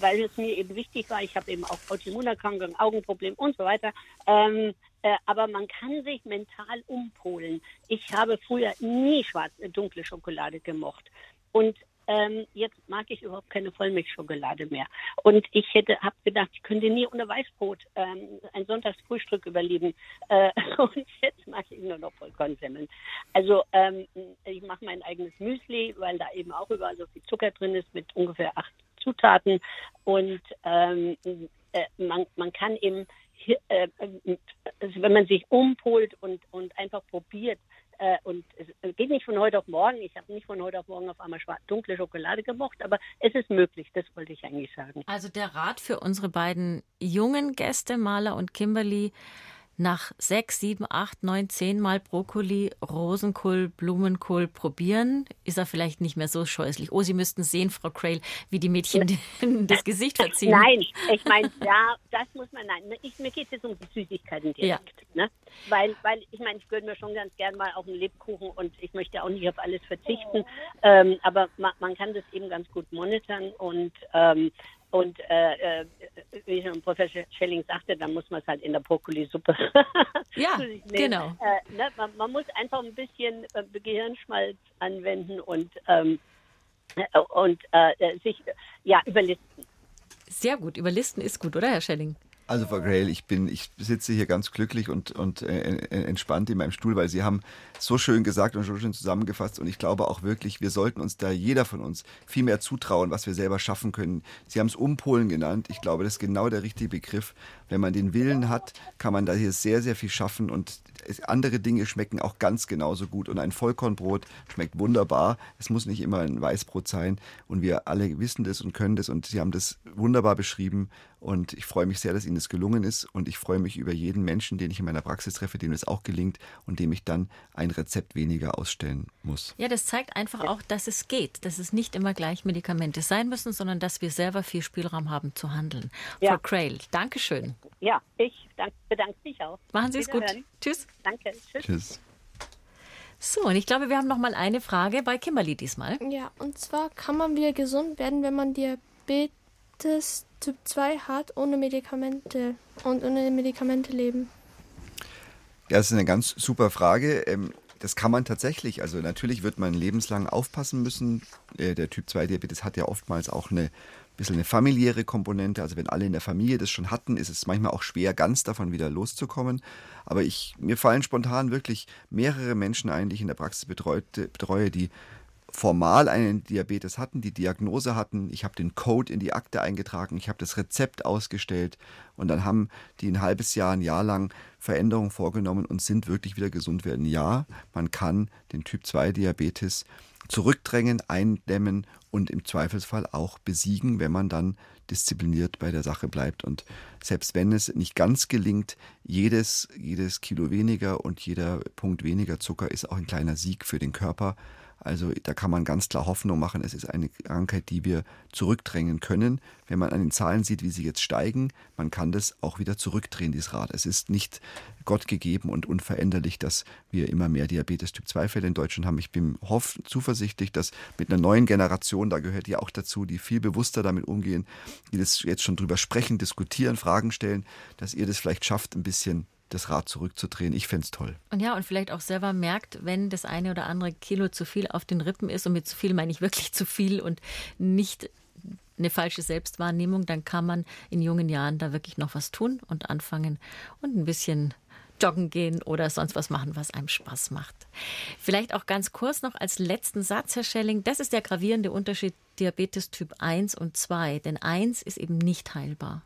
weil es mir eben wichtig war, ich habe eben auch Autoimmunerkrankungen, Augenprobleme und so weiter. Ähm, äh, aber man kann sich mental umpolen. Ich habe früher nie schwarze, dunkle Schokolade gemocht. Und ähm, jetzt mag ich überhaupt keine Vollmilchschokolade mehr. Und ich hätte, habe gedacht, ich könnte nie ohne Weißbrot ähm, ein Sonntagsfrühstück überleben. Äh, und jetzt mache ich nur noch Vollkornsemmeln. Also ähm, ich mache mein eigenes Müsli, weil da eben auch überall so viel Zucker drin ist mit ungefähr acht Zutaten und ähm, äh, man, man kann eben, äh, also wenn man sich umpolt und, und einfach probiert, äh, und es geht nicht von heute auf morgen. Ich habe nicht von heute auf morgen auf einmal dunkle Schokolade gemocht, aber es ist möglich. Das wollte ich eigentlich sagen. Also der Rat für unsere beiden jungen Gäste, Maler und Kimberly, nach sechs, sieben, acht, neun, zehn Mal Brokkoli, Rosenkohl, Blumenkohl probieren, ist er vielleicht nicht mehr so scheußlich. Oh, Sie müssten sehen, Frau Crail, wie die Mädchen das Gesicht verziehen. Nein, ich meine, ja, das muss man, nein. Ich, mir geht es jetzt um die Süßigkeiten direkt. Ja. Ne? Weil, weil ich meine, ich würde mir schon ganz gern mal auf einen Lebkuchen und ich möchte auch nicht auf alles verzichten. Ähm, aber man, man, kann das eben ganz gut monitoren und ähm, und äh, äh, wie schon Professor Schelling sagte, dann muss man es halt in der Brokkoli-Suppe. ja, genau. Äh, ne, man, man, muss einfach ein bisschen äh, Gehirnschmalz anwenden und, ähm, äh, und äh, sich ja überlisten. Sehr gut, überlisten ist gut, oder Herr Schelling? Also Frau Grail, ich bin, ich sitze hier ganz glücklich und, und äh, entspannt in meinem Stuhl, weil Sie haben so schön gesagt und so schön zusammengefasst und ich glaube auch wirklich, wir sollten uns da jeder von uns viel mehr zutrauen, was wir selber schaffen können. Sie haben es Umpolen genannt. Ich glaube, das ist genau der richtige Begriff. Wenn man den Willen hat, kann man da hier sehr, sehr viel schaffen und andere Dinge schmecken auch ganz genauso gut und ein Vollkornbrot schmeckt wunderbar. Es muss nicht immer ein Weißbrot sein und wir alle wissen das und können das und Sie haben das wunderbar beschrieben und ich freue mich sehr, dass Ihnen das gelungen ist. Und ich freue mich über jeden Menschen, den ich in meiner Praxis treffe, dem das auch gelingt und dem ich dann ein Rezept weniger ausstellen muss. Ja, das zeigt einfach auch, dass es geht, dass es nicht immer gleich Medikamente sein müssen, sondern dass wir selber viel Spielraum haben zu handeln. Ja. Frau Crail, Dankeschön. Ja, ich bedanke mich auch. Machen Sie es gut. Tschüss. Danke. Tschüss. Tschüss. So, und ich glaube, wir haben noch mal eine Frage bei Kimberly diesmal. Ja, und zwar kann man wieder gesund werden, wenn man Diabetes Typ 2 hat, ohne Medikamente und ohne Medikamente leben? Ja, das ist eine ganz super Frage. Ähm, das kann man tatsächlich. Also natürlich wird man lebenslang aufpassen müssen. Äh, der Typ 2 Diabetes hat ja oftmals auch eine bisschen eine familiäre Komponente. Also wenn alle in der Familie das schon hatten, ist es manchmal auch schwer, ganz davon wieder loszukommen. Aber ich, mir fallen spontan wirklich mehrere Menschen ein, die ich in der Praxis betreute, betreue, die formal einen Diabetes hatten, die Diagnose hatten. Ich habe den Code in die Akte eingetragen, ich habe das Rezept ausgestellt und dann haben die ein halbes Jahr, ein Jahr lang Veränderungen vorgenommen und sind wirklich wieder gesund werden. Ja, man kann den Typ 2 Diabetes zurückdrängen, eindämmen und im Zweifelsfall auch besiegen, wenn man dann diszipliniert bei der Sache bleibt. Und selbst wenn es nicht ganz gelingt, jedes, jedes Kilo weniger und jeder Punkt weniger Zucker ist auch ein kleiner Sieg für den Körper. Also da kann man ganz klar Hoffnung machen. Es ist eine Krankheit, die wir zurückdrängen können. Wenn man an den Zahlen sieht, wie sie jetzt steigen, man kann das auch wieder zurückdrehen, dieses Rad. Es ist nicht Gott gegeben und unveränderlich, dass wir immer mehr Diabetes Typ 2 Fälle in Deutschland haben. Ich bin hoff zuversichtlich, dass mit einer neuen Generation, da gehört ihr auch dazu, die viel bewusster damit umgehen, die das jetzt schon drüber sprechen, diskutieren, Fragen stellen, dass ihr das vielleicht schafft, ein bisschen das Rad zurückzudrehen. Ich fände es toll. Und ja, und vielleicht auch selber merkt, wenn das eine oder andere Kilo zu viel auf den Rippen ist, und mit zu viel meine ich wirklich zu viel und nicht eine falsche Selbstwahrnehmung, dann kann man in jungen Jahren da wirklich noch was tun und anfangen und ein bisschen joggen gehen oder sonst was machen, was einem Spaß macht. Vielleicht auch ganz kurz noch als letzten Satz, Herr Schelling, das ist der gravierende Unterschied Diabetes Typ 1 und 2, denn 1 ist eben nicht heilbar.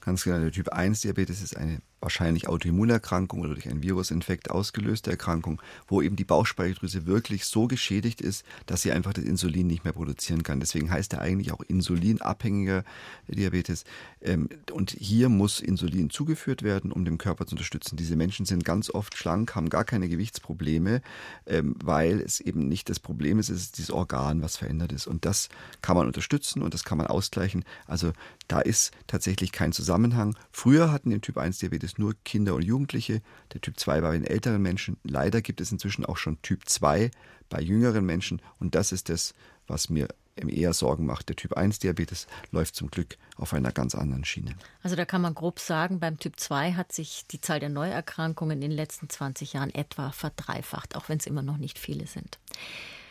Ganz genau, der Typ 1 Diabetes ist eine wahrscheinlich Autoimmunerkrankung oder durch einen Virusinfekt ausgelöste Erkrankung, wo eben die Bauchspeicheldrüse wirklich so geschädigt ist, dass sie einfach das Insulin nicht mehr produzieren kann. Deswegen heißt er eigentlich auch insulinabhängiger Diabetes. Ähm, und hier muss Insulin zugeführt werden, um den Körper zu unterstützen. Diese Menschen sind ganz oft schlank, haben gar keine Gewichtsprobleme, ähm, weil es eben nicht das Problem ist, es ist dieses Organ, was verändert ist. Und das kann man unterstützen und das kann man ausgleichen. Also da ist tatsächlich kein Zusammenhang. Früher hatten den Typ 1 Diabetes nur Kinder und Jugendliche. Der Typ 2 war bei den älteren Menschen. Leider gibt es inzwischen auch schon Typ 2 bei jüngeren Menschen. Und das ist das, was mir eher Sorgen macht. Der Typ 1 Diabetes läuft zum Glück auf einer ganz anderen Schiene. Also da kann man grob sagen, beim Typ 2 hat sich die Zahl der Neuerkrankungen in den letzten 20 Jahren etwa verdreifacht, auch wenn es immer noch nicht viele sind.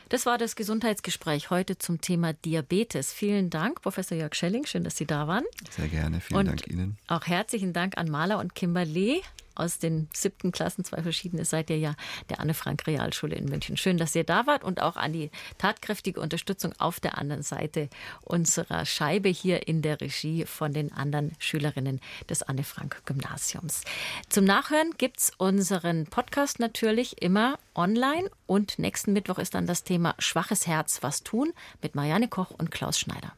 Das war das Gesundheitsgespräch heute zum Thema Diabetes. Vielen Dank, Professor Jörg Schelling. Schön, dass Sie da waren. Sehr gerne. Vielen und Dank Ihnen. Auch herzlichen Dank an Maler und Kimberlee aus den siebten Klassen, zwei verschiedene seid ihr ja der Anne-Frank-Realschule in München. Schön, dass ihr da wart und auch an die tatkräftige Unterstützung auf der anderen Seite unserer Scheibe hier in der Regie von den anderen Schülerinnen des Anne-Frank-Gymnasiums. Zum Nachhören gibt es unseren Podcast natürlich immer online und nächsten Mittwoch ist dann das Thema Schwaches Herz, was tun mit Marianne Koch und Klaus Schneider.